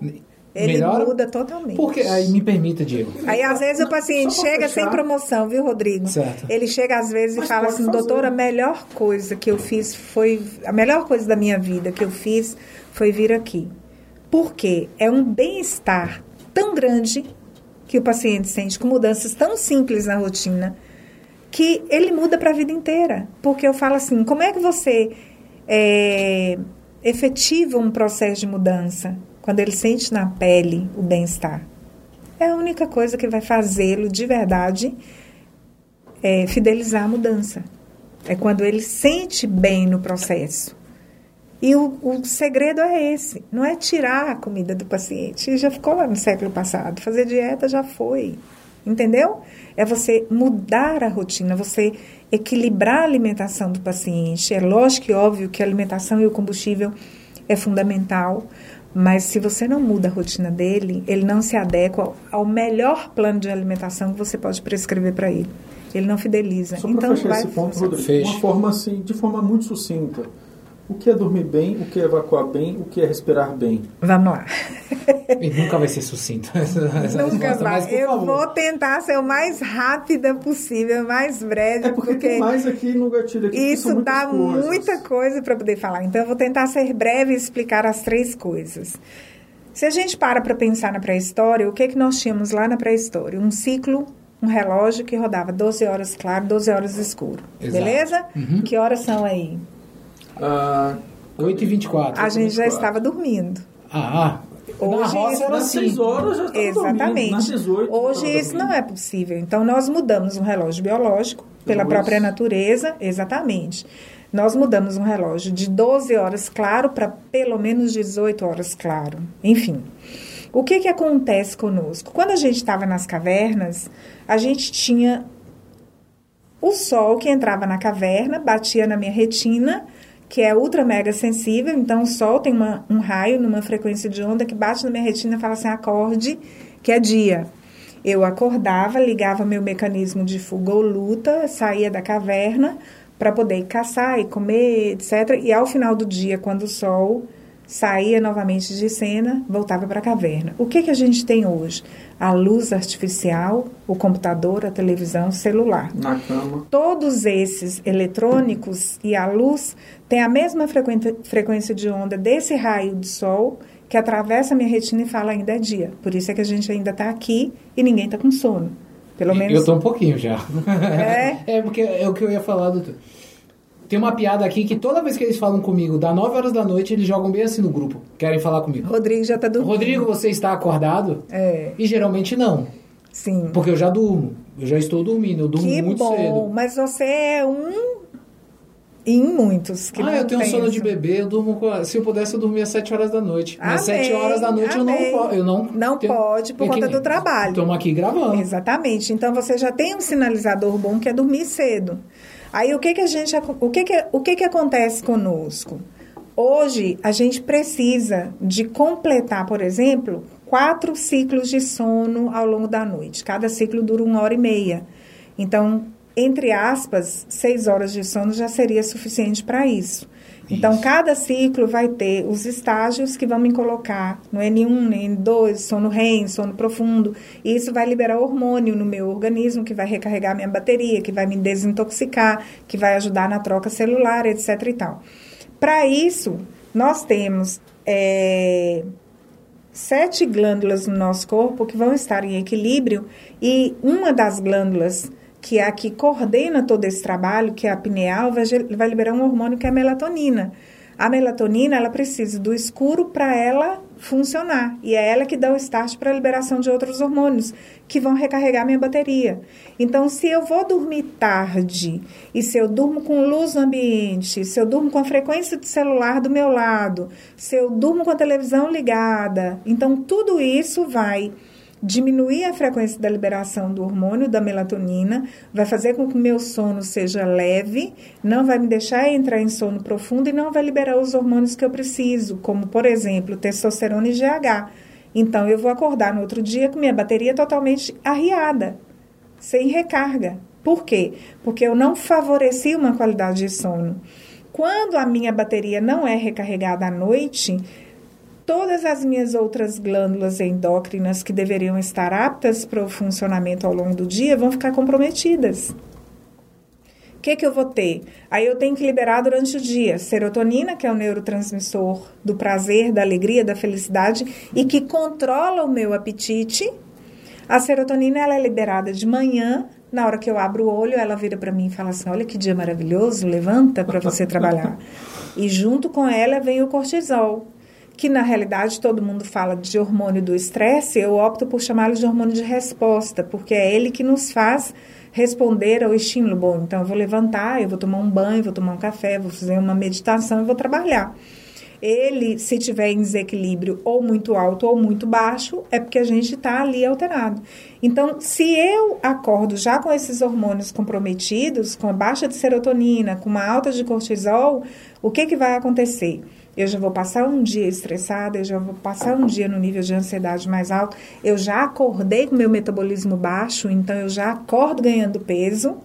Ele Melhora? muda totalmente. Porque, aí me permita, Diego. Aí às vezes o paciente chega fechar. sem promoção, viu, Rodrigo? Certo. Ele chega às vezes Mas e fala assim, fazer. doutora, a melhor coisa que eu fiz foi. A melhor coisa da minha vida que eu fiz foi vir aqui. Por quê? É um bem-estar tão grande que o paciente sente com mudanças tão simples na rotina que ele muda para a vida inteira. Porque eu falo assim, como é que você é, efetiva um processo de mudança quando ele sente na pele o bem-estar? É a única coisa que vai fazê-lo de verdade é, fidelizar a mudança. É quando ele sente bem no processo. E o, o, segredo é esse, não é tirar a comida do paciente. Já ficou lá no século passado. Fazer dieta já foi. Entendeu? É você mudar a rotina, você equilibrar a alimentação do paciente. É lógico e óbvio que a alimentação e o combustível é fundamental, mas se você não muda a rotina dele, ele não se adequa ao melhor plano de alimentação que você pode prescrever para ele. Ele não fideliza. Só então fechar vai esse ponto. Rodrigo, Feche. uma forma assim, de forma muito sucinta. O que é dormir bem, o que é evacuar bem, o que é respirar bem. Vamos lá. E nunca vai ser sucinto. Nunca mas, vai. por Eu favor. vou tentar ser o mais rápida possível, mais breve, É porque, tem mais aqui no gatilho aqui. isso dá coisas. muita coisa para poder falar. Então, eu vou tentar ser breve e explicar as três coisas. Se a gente para para pensar na pré-história, o que, que nós tínhamos lá na pré-história? Um ciclo, um relógio que rodava 12 horas claro, 12 horas escuro. Exato. Beleza? Uhum. Que horas são aí? Ah, 8 e 24. A gente já 24. estava dormindo. Ah, ah. na Hoje roça isso era nas assim. 6 horas já estava Exatamente. dormindo. Nas 18 já Hoje isso dormindo. não é possível. Então, nós mudamos um relógio biológico pela Luz. própria natureza, exatamente. Nós mudamos um relógio de 12 horas claro para pelo menos 18 horas claro. Enfim. O que, que acontece conosco? Quando a gente estava nas cavernas, a gente tinha o sol que entrava na caverna, batia na minha retina, que é ultra mega sensível. Então, o sol tem uma- um raio numa frequência de onda que bate na minha retina e fala assim: acorde, que é dia. Eu acordava, ligava meu mecanismo de fuga ou luta, saía da caverna para poder caçar e comer, etc. E ao final do dia, quando o sol saía novamente de cena, voltava para a caverna. O que, que a gente tem hoje? A luz artificial, o computador, a televisão, o celular. Na cama. Todos esses eletrônicos e a luz têm a mesma frequência, de onda desse raio de sol que atravessa a minha retina e fala ainda é dia. Por isso é que a gente ainda está aqui e ninguém está com sono. Pelo menos. Eu tô um pouquinho já. É? É, porque é o que eu ia falar, doutor. Tem uma piada aqui que toda vez que eles falam comigo, da 9 horas da noite, eles jogam bem assim no grupo. Querem falar comigo. Rodrigo já está dormindo. Rodrigo, você está acordado? É, E geralmente não. sim. Porque eu já durmo. Eu já estou dormindo. Eu durmo Que muito bom, cedo. mas você é um em muitos que ah, eu tenho sono de bebê, eu durmo com... Se eu pudesse, eu dormia às 7 horas da noite. Mas Amém, 7 horas da noite eu não amém. Eu não, Não pode por conta do trabalho. Estamos aqui gravando. Exatamente. Então você já tem um sinalizador bom que é dormir cedo. Aí o que que a gente o que que o que que acontece conosco? Hoje a gente precisa de completar, por exemplo, quatro ciclos de sono ao longo da noite. Cada ciclo dura uma hora e meia. Então, entre aspas, seis horas de sono já seria suficiente para isso. Então, cada ciclo vai ter os estágios que vão me colocar no N1, N2, sono REM, sono profundo. E isso vai liberar hormônio no meu organismo, que vai recarregar minha bateria, que vai me desintoxicar, que vai ajudar na troca celular, etc. e tal. Para isso, nós temos é, sete glândulas no nosso corpo que vão estar em equilíbrio e uma das glândulas que é a que coordena todo esse trabalho, que é a pineal, vai, vai liberar um hormônio que é a melatonina. A melatonina, ela precisa do escuro para ela funcionar. E é ela que dá o start para a liberação de outros hormônios que vão recarregar minha bateria. Então, se eu vou dormir tarde e se eu durmo com luz no ambiente, se eu durmo com a frequência do celular do meu lado, se eu durmo com a televisão ligada, então tudo isso vai diminuir a frequência da liberação do hormônio da melatonina, vai fazer com que o meu sono seja leve, não vai me deixar entrar em sono profundo e não vai liberar os hormônios que eu preciso, como, por exemplo, testosterona e GH. Então, eu vou acordar no outro dia com minha bateria totalmente arriada, sem recarga. Por quê? Porque eu não favoreci uma qualidade de sono. Quando a minha bateria não é recarregada à noite, todas as minhas outras glândulas endócrinas que deveriam estar aptas para o funcionamento ao longo do dia vão ficar comprometidas. O que, que eu vou ter? Aí eu tenho que liberar durante o dia serotonina, que é o neurotransmissor do prazer, da alegria, da felicidade e que controla o meu apetite. A serotonina ela é liberada de manhã. Na hora que eu abro o olho, ela vira para mim e fala assim: Olha que dia maravilhoso, levanta para você trabalhar. E junto com ela vem o cortisol, que na realidade todo mundo fala de hormônio do estresse, eu opto por chamá-lo de hormônio de resposta, porque é ele que nos faz responder ao estímulo. Bom, então eu vou levantar, eu vou tomar um banho, vou tomar um café, vou fazer uma meditação e vou trabalhar. Ele, se tiver em desequilíbrio ou muito alto ou muito baixo, é porque a gente está ali alterado. Então, se eu acordo já com esses hormônios comprometidos, com a baixa de serotonina, com uma alta de cortisol, o que, que vai acontecer? Eu já vou passar um dia estressada, eu já vou passar um dia no nível de ansiedade mais alto, eu já acordei com meu metabolismo baixo, então eu já acordo ganhando peso,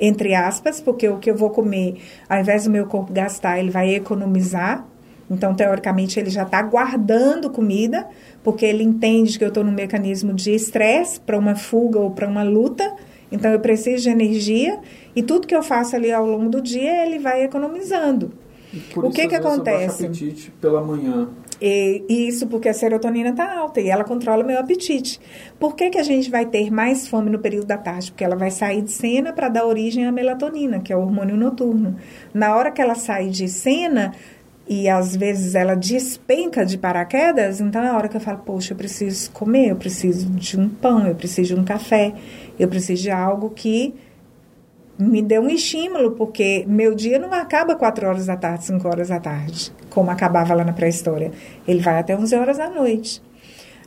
entre aspas, porque o que eu vou comer, ao invés do meu corpo gastar, ele vai economizar. Então, teoricamente, ele já está guardando comida, porque ele entende que eu estou num mecanismo de estresse para uma fuga ou para uma luta. Então, eu preciso de energia e tudo que eu faço ali ao longo do dia, ele vai economizando. Por o que que acontece? apetite pela manhã. E, isso porque a serotonina está alta e ela controla o meu apetite. Por que, que a gente vai ter mais fome no período da tarde? Porque ela vai sair de cena para dar origem à melatonina, que é o hormônio noturno. Na hora que ela sai de cena, e às vezes ela despenca de paraquedas, então é a hora que eu falo, poxa, eu preciso comer, eu preciso de um pão, eu preciso de um café, eu preciso de algo que me deu um estímulo, porque meu dia não acaba 4 horas da tarde, 5 horas da tarde, como acabava lá na pré-história. Ele vai até 11 horas da noite.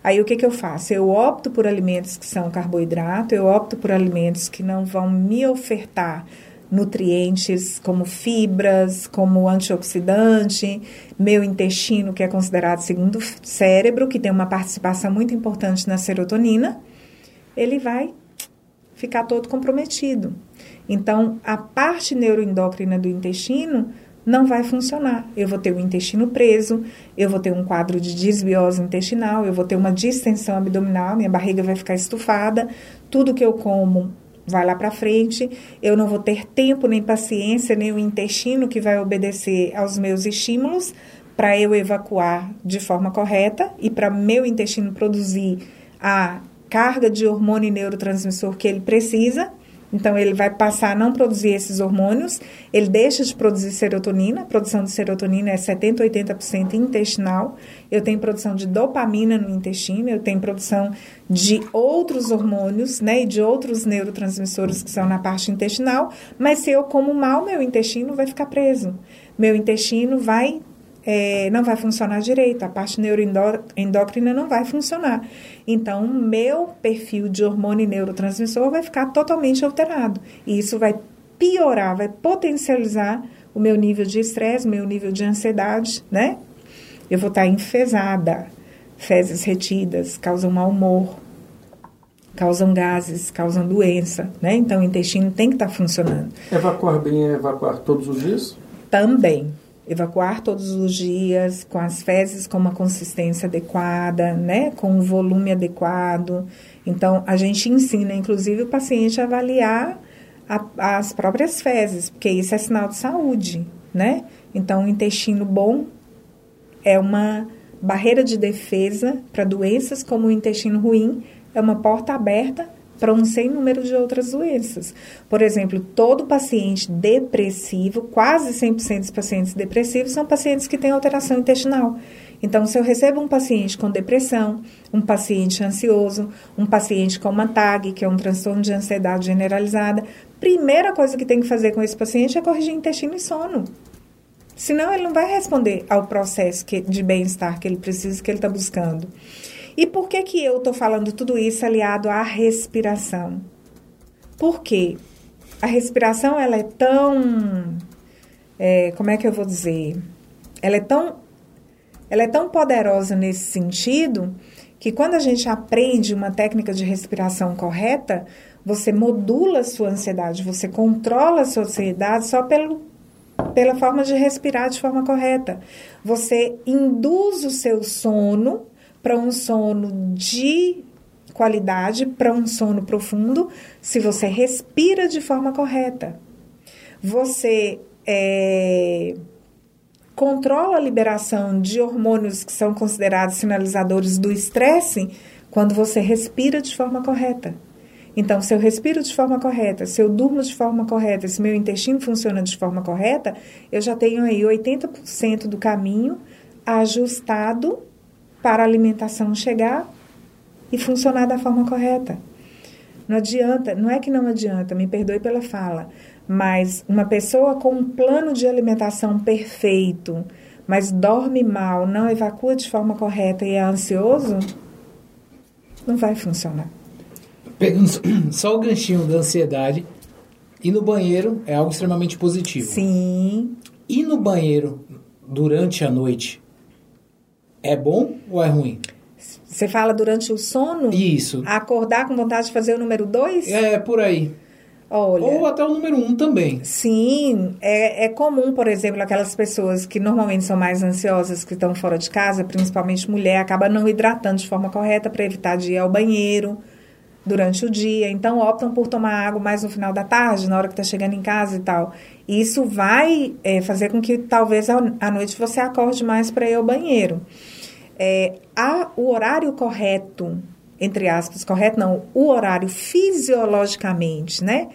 Aí o que, que eu faço? Eu opto por alimentos que são carboidrato, eu opto por alimentos que não vão me ofertar nutrientes como fibras, como antioxidante, meu intestino, que é considerado segundo cérebro, que tem uma participação muito importante na serotonina, ele vai ficar todo comprometido. Então, a parte neuroendócrina do intestino não vai funcionar. Eu vou ter o intestino preso, eu vou ter um quadro de desbiose intestinal, eu vou ter uma distensão abdominal, minha barriga vai ficar estufada, tudo que eu como vai lá para frente, eu não vou ter tempo nem paciência, nem o intestino que vai obedecer aos meus estímulos para eu evacuar de forma correta e para meu intestino produzir a carga de hormônio e neurotransmissor que ele precisa. Então, ele vai passar a não produzir esses hormônios, ele deixa de produzir serotonina, a produção de serotonina é 70%, 80% intestinal. Eu tenho produção de dopamina no intestino, eu tenho produção de outros hormônios, né, e de outros neurotransmissores que são na parte intestinal, mas se eu como mal, meu intestino vai ficar preso. Meu intestino vai é, não vai funcionar direito, a parte neuroendócrina não vai funcionar. Então, o meu perfil de hormônio e neurotransmissor vai ficar totalmente alterado. E isso vai piorar, vai potencializar o meu nível de estresse, o meu nível de ansiedade, né? Eu vou estar enfesada, fezes retidas, causam mau humor, causam gases, causam doença, né? Então, o intestino tem que estar funcionando. Evacuar bem é evacuar todos os dias? Também evacuar todos os dias, com as fezes com uma consistência adequada, né, com um volume adequado. Então, a gente ensina, inclusive, o paciente a avaliar a, as próprias fezes, porque isso é sinal de saúde, né? Então, o intestino bom é uma barreira de defesa para doenças como o intestino ruim, é uma porta aberta para um sem número de outras doenças. Por exemplo, todo paciente depressivo, quase 100% dos pacientes depressivos são pacientes que têm alteração intestinal. Então, se eu recebo um paciente com depressão, um paciente ansioso, um paciente com uma TAG, que é um transtorno de ansiedade generalizada, primeira coisa que tem que fazer com esse paciente é corrigir intestino e sono. Senão, ele não vai responder ao processo que, de bem-estar que ele precisa, que ele está buscando. E por que, que eu estou falando tudo isso aliado à respiração? Por quê? A respiração, ela é tão... É, como é que eu vou dizer? Ela é tão ela é tão poderosa nesse sentido que quando a gente aprende uma técnica de respiração correta, você modula a sua ansiedade, você controla a sua ansiedade só pelo, pela forma de respirar de forma correta. Você induz o seu sono para um sono de qualidade, para um sono profundo, se você respira de forma correta. Você é, controla a liberação de hormônios que são considerados sinalizadores do estresse quando você respira de forma correta. Então, se eu respiro de forma correta, se eu durmo de forma correta, se meu intestino funciona de forma correta, eu já tenho aí 80% do caminho ajustado para a alimentação chegar e funcionar da forma correta. Não adianta, não é que não adianta, me perdoe pela fala, mas uma pessoa com um plano de alimentação perfeito, mas dorme mal, não evacua de forma correta e é ansioso, não vai funcionar. Pegando só o ganchinho da ansiedade, ir no banheiro é algo extremamente positivo. Sim. Ir no banheiro durante a noite é bom ou é ruim? Você fala durante o sono? Isso. Acordar com vontade de fazer o número dois? É, por aí. Olha, Ou até o número um também. Sim, é, é comum, por exemplo, aquelas pessoas que normalmente são mais ansiosas, que estão fora de casa, principalmente mulher, acaba não hidratando de forma correta para evitar de ir ao banheiro durante o dia. Então, optam por tomar água mais no final da tarde, na hora que está chegando em casa e tal. E isso vai é, fazer com que talvez à noite você acorde mais para ir ao banheiro. É, o horário correto entre aspas, correto? Não, o horário fisiologicamente, né?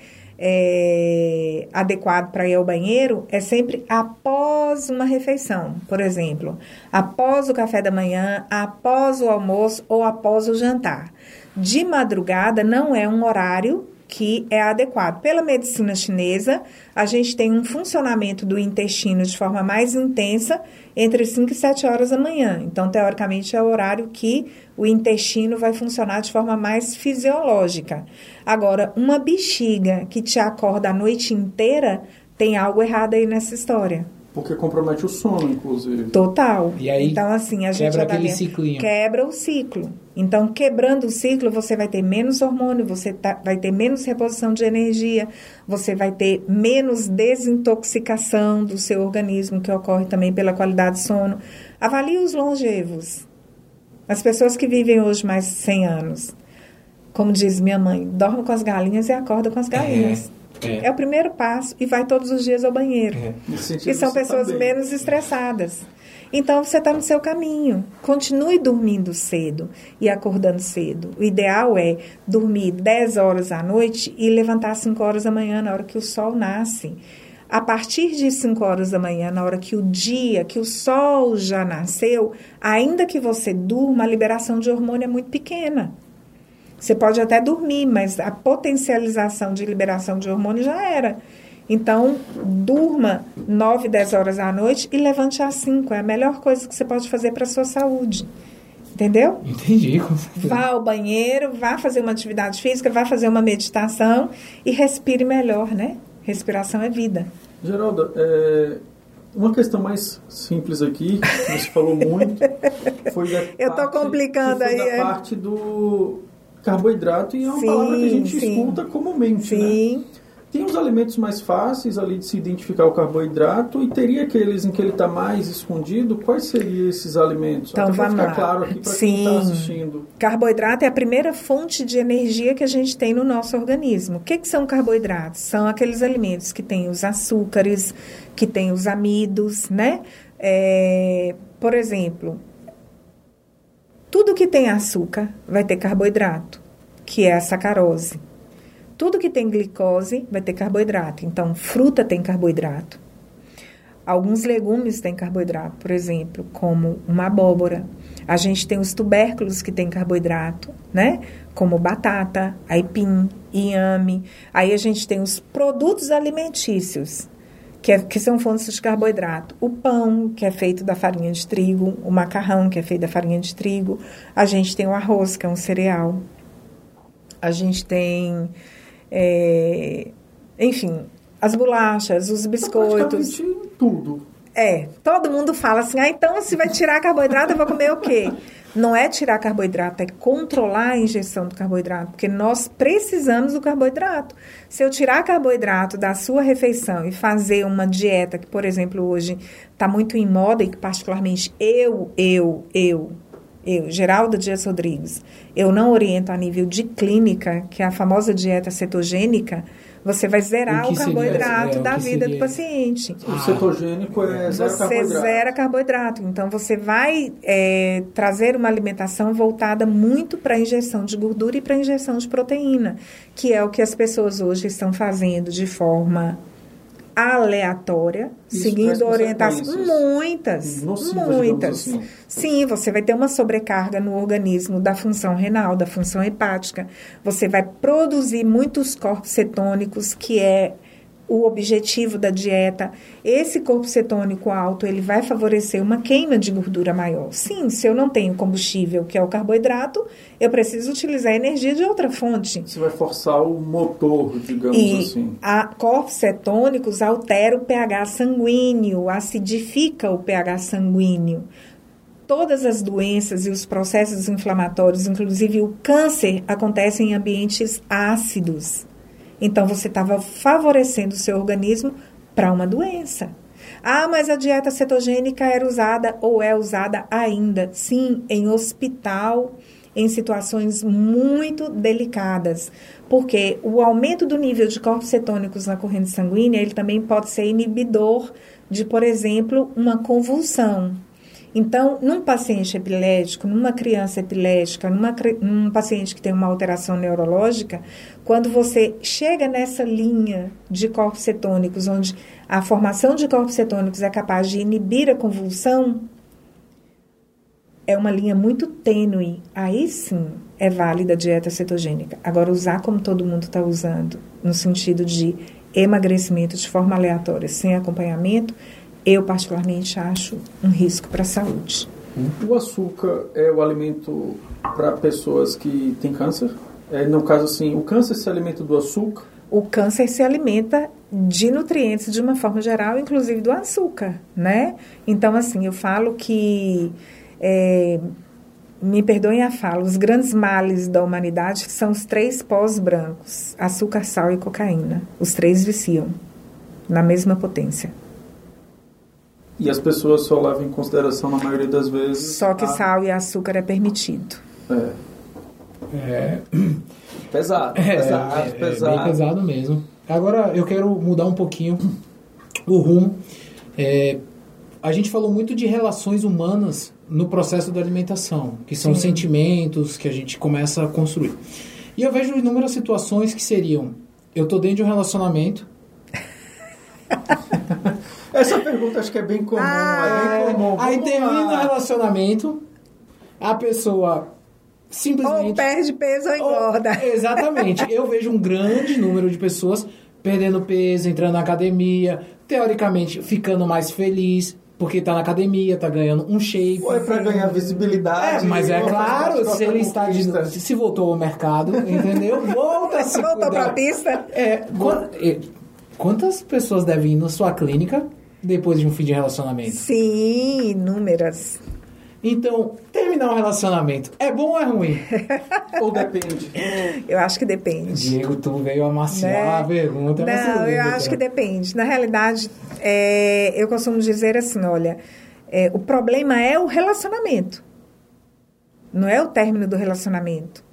É, adequado para ir ao banheiro é sempre após uma refeição, por exemplo, após o café da manhã, após o almoço ou após o jantar. De madrugada não é um horário que é adequado. Pela medicina chinesa, a gente tem um funcionamento do intestino de forma mais intensa entre 5 e 7 horas da manhã. Então, teoricamente, é o horário que o intestino vai funcionar de forma mais fisiológica. Agora, uma bexiga que te acorda a noite inteira, tem algo errado aí nessa história. Porque compromete o sono, inclusive. Total. E aí, então, assim, a gente quebra aquele ciclinho. Quebra o ciclo. Então, quebrando o ciclo, você vai ter menos hormônio, você tá- vai ter menos reposição de energia, você vai ter menos desintoxicação do seu organismo, que ocorre também pela qualidade de sono. Avalie os longevos. As pessoas que vivem hoje mais de 100 anos. Como diz minha mãe, dorme com as galinhas e acorda com as galinhas. É, É o primeiro passo e vai todos os dias ao banheiro. é. E são tá pessoas bem. menos estressadas. Então você está no seu caminho. Continue dormindo cedo e acordando cedo. O ideal é dormir 10 horas à noite e levantar às 5 horas da manhã, na hora que o sol nasce. A partir de 5 horas da manhã, na hora que o dia, que o sol já nasceu, ainda que você durma, a liberação de hormônio é muito pequena. Você pode até dormir, mas a potencialização de liberação de hormônio já era. Então, durma 9, 10 horas à noite e levante às 5. É a melhor coisa que você pode fazer para a sua saúde. Entendeu? Entendi. com certeza. Vá ao banheiro, vá fazer uma atividade física, vá fazer uma meditação e respire melhor, né? Respiração é vida. Geralda, é, uma questão mais simples aqui, que você falou muito, foi da Eu tô parte- complicando que foi aí, da é. parte do carboidrato e é uma Sim, palavra que a gente sim. escuta comumente, né? Sim. Tem os alimentos mais fáceis ali de se identificar o carboidrato e teria aqueles em que ele está mais escondido. Quais seriam esses alimentos? Então, Até vamos ficar claro aqui para quem está assistindo. Carboidrato é a primeira fonte de energia que a gente tem no nosso organismo. O que, que são carboidratos? São aqueles alimentos que têm os açúcares, que têm os amidos, né? É, por exemplo, tudo que tem açúcar vai ter carboidrato, que é a sacarose. Tudo que tem glicose vai ter carboidrato. Então, fruta tem carboidrato. Alguns legumes têm carboidrato, por exemplo, como uma abóbora. A gente tem os tubérculos que têm carboidrato, né? Como batata, aipim, inhame. Aí a gente tem os produtos alimentícios, que, é, que são fontes de carboidrato. O pão, que é feito da farinha de trigo. O macarrão, que é feito da farinha de trigo. A gente tem o arroz, que é um cereal. A gente tem... É, enfim, as bolachas, os biscoitos. tudo. É, todo mundo fala assim, ah, então se vai tirar carboidrato, eu vou comer o quê? Não é tirar carboidrato, é controlar a ingestão do carboidrato, porque nós precisamos do carboidrato. Se eu tirar carboidrato da sua refeição e fazer uma dieta que, por exemplo, hoje está muito em moda e que particularmente eu, eu, eu, eu, Geralda Dias Rodrigues, eu não oriento a nível de clínica, que é a famosa dieta cetogênica, você vai zerar o, o carboidrato é, da vida seria? do paciente. O cetogênico é zero você carboidrato. Você zera carboidrato. Então, você vai é, trazer uma alimentação voltada muito para a injeção de gordura e para a injeção de proteína, que é o que as pessoas hoje estão fazendo de forma aleatória, Isso seguindo orientações. Muitas, muitas. Assim. Sim, você vai ter uma sobrecarga no organismo da função renal, da função hepática. Você vai produzir muitos corpos cetônicos, que é o objetivo da dieta, esse corpo cetônico alto, ele vai favorecer uma queima de gordura maior. Sim, se eu não tenho combustível, que é o carboidrato, eu preciso utilizar energia de outra fonte. Você vai forçar o motor, digamos e assim. A corpos cetônicos altera o pH sanguíneo, acidifica o pH sanguíneo todas as doenças e os processos inflamatórios, inclusive o câncer, acontecem em ambientes ácidos. Então você estava favorecendo o seu organismo para uma doença. Ah, mas a dieta cetogênica era usada ou é usada ainda? Sim, em hospital, em situações muito delicadas, porque o aumento do nível de corpos cetônicos na corrente sanguínea, ele também pode ser inibidor de, por exemplo, uma convulsão. Então, num paciente epilético, numa criança epilética, numa, num paciente que tem uma alteração neurológica, quando você chega nessa linha de corpos cetônicos, onde a formação de corpos cetônicos é capaz de inibir a convulsão, é uma linha muito tênue. Aí sim é válida a dieta cetogênica. Agora, usar como todo mundo está usando, no sentido de emagrecimento de forma aleatória, sem acompanhamento, eu particularmente acho um risco para a saúde. O açúcar é o alimento para pessoas que têm câncer? É, no caso assim, o câncer se alimenta do açúcar? O câncer se alimenta de nutrientes de uma forma geral, inclusive do açúcar, né? Então, assim, eu falo que, é, me perdoem a fala, os grandes males da humanidade são os três pós brancos, açúcar, sal e cocaína. Os três viciam na mesma potência. E as pessoas só levam em consideração, na maioria das vezes. Só que a... sal e açúcar é permitido. É. É. Pesado, é, pesado, é, pesado. É bem pesado mesmo. Agora eu quero mudar um pouquinho o rumo. É, a gente falou muito de relações humanas no processo da alimentação, que são Sim. sentimentos que a gente começa a construir. E eu vejo inúmeras situações que seriam: eu tô dentro de um relacionamento. Essa pergunta acho que é bem comum. Ah, é bem comum. Aí termina o relacionamento, a pessoa simplesmente. Ou perde peso ou engorda. Ou, exatamente. Eu vejo um grande número de pessoas perdendo peso, entrando na academia, teoricamente ficando mais feliz, porque está na academia, está ganhando um shape. Ou é para ganhar visibilidade. É, mas é claro, se ele está de, se voltou ao mercado, entendeu? Volta a se Voltou para a pista. É, quantas pessoas devem ir na sua clínica depois de um fim de relacionamento? Sim, inúmeras. Então, terminar um relacionamento é bom ou é ruim? ou depende? Eu acho que depende. Diego, tu veio amaciar né? a pergunta. Não, eu acho que depende. Na realidade, é, eu costumo dizer assim, olha, é, o problema é o relacionamento. Não é o término do relacionamento.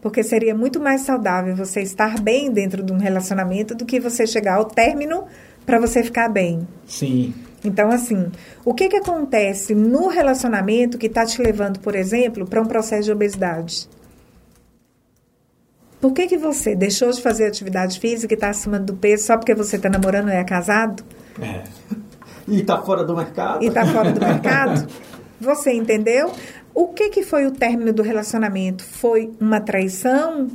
Porque seria muito mais saudável você estar bem dentro de um relacionamento do que você chegar ao término para você ficar bem. Sim. Então, assim, o que, que acontece no relacionamento que está te levando, por exemplo, para um processo de obesidade? Por que, que você deixou de fazer atividade física e está acima do peso só porque você está namorando ou é casado? É. E está fora do mercado. E está fora do mercado? Você entendeu? O que, que foi o término do relacionamento? Foi uma traição?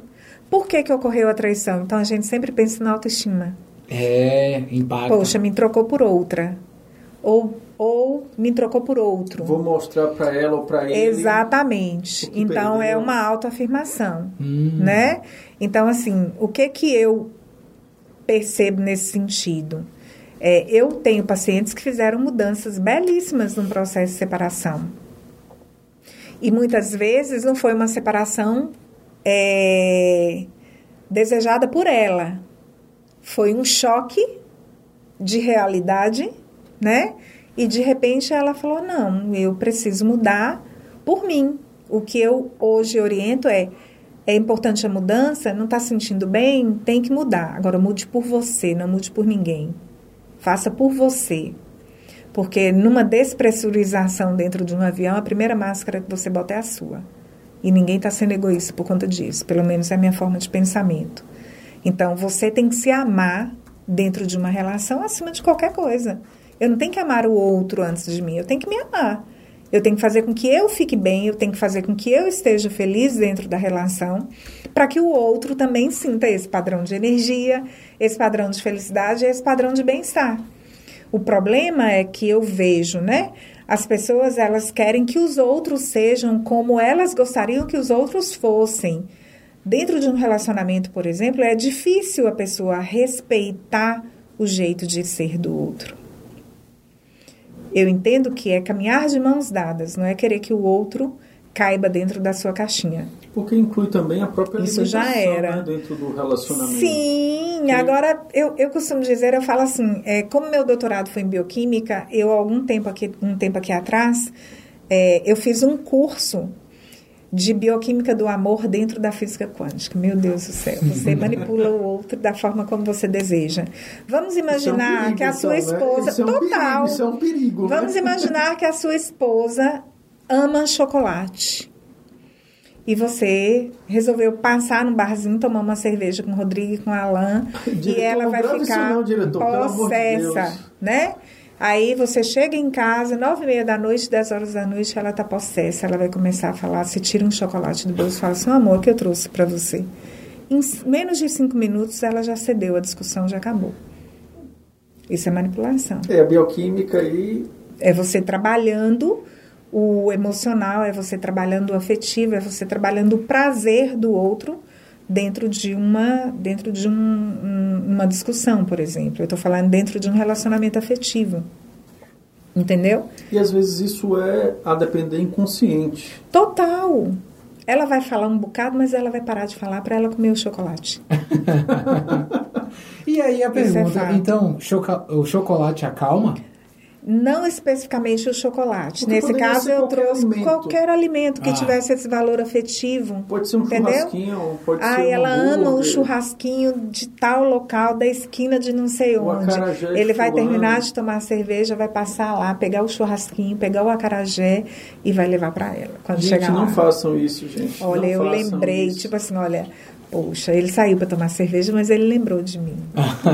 Por que, que ocorreu a traição? Então a gente sempre pensa na autoestima. É, impacta. Poxa, me trocou por outra. Ou, ou me trocou por outro. Vou mostrar para ela ou para ele. Exatamente. Então perdeu. é uma autoafirmação, hum. né? Então assim, o que que eu percebo nesse sentido? É, eu tenho pacientes que fizeram mudanças belíssimas no processo de separação. E muitas vezes não foi uma separação é, desejada por ela. Foi um choque de realidade, né? E de repente ela falou: não, eu preciso mudar por mim. O que eu hoje oriento é: é importante a mudança, não está sentindo bem, tem que mudar. Agora mude por você, não mude por ninguém. Faça por você. Porque numa despressurização dentro de um avião, a primeira máscara que você bota é a sua. E ninguém está sendo egoísta por conta disso. Pelo menos é a minha forma de pensamento. Então, você tem que se amar dentro de uma relação acima de qualquer coisa. Eu não tenho que amar o outro antes de mim, eu tenho que me amar. Eu tenho que fazer com que eu fique bem, eu tenho que fazer com que eu esteja feliz dentro da relação, para que o outro também sinta esse padrão de energia, esse padrão de felicidade, esse padrão de bem-estar. O problema é que eu vejo, né? As pessoas elas querem que os outros sejam como elas gostariam que os outros fossem. Dentro de um relacionamento, por exemplo, é difícil a pessoa respeitar o jeito de ser do outro. Eu entendo que é caminhar de mãos dadas, não é querer que o outro caiba dentro da sua caixinha. Porque inclui também a própria Isso já era. Né, dentro do relacionamento. Sim, agora eu, eu costumo dizer, eu falo assim, é, como meu doutorado foi em bioquímica, eu algum tempo aqui, um tempo aqui atrás, é, eu fiz um curso de bioquímica do amor dentro da física quântica. Meu Deus do céu, você manipula o outro da forma como você deseja. Vamos imaginar é um perigo, que a sua então, esposa. Né? Isso é um total. Perigo, isso é um perigo. Né? Vamos né? imaginar que a sua esposa ama chocolate. E você resolveu passar no barzinho, tomar uma cerveja com o Rodrigo e com a Alain. e ela vai ficar não, diretor, possessa, né? Aí você chega em casa, nove e meia da noite, dez horas da noite, ela tá possessa. Ela vai começar a falar, você tira um chocolate do bolso e fala assim, amor, que eu trouxe para você. Em menos de cinco minutos, ela já cedeu, a discussão já acabou. Isso é manipulação. É, a bioquímica aí... É você trabalhando o emocional, é você trabalhando o afetivo, é você trabalhando o prazer do outro dentro de uma dentro de um, um, uma discussão, por exemplo. Eu estou falando dentro de um relacionamento afetivo. Entendeu? E às vezes isso é a depender inconsciente. Total. Ela vai falar um bocado, mas ela vai parar de falar para ela comer o chocolate. e aí a é pergunta, é então, o chocolate acalma? Não especificamente o chocolate. Porque Nesse caso, eu trouxe alimento. qualquer alimento que ah. tivesse esse valor afetivo. Pode ser um entendeu? churrasquinho, pode ah, ser ela ama um churrasquinho de tal local, da esquina de não sei onde. Ele vai terminar de tomar cerveja, vai passar lá, pegar o churrasquinho, pegar o acarajé e vai levar para ela. Quando gente, chegar não façam isso, gente. Olha, não eu lembrei, isso. tipo assim, olha, poxa, ele saiu para tomar cerveja, mas ele lembrou de mim.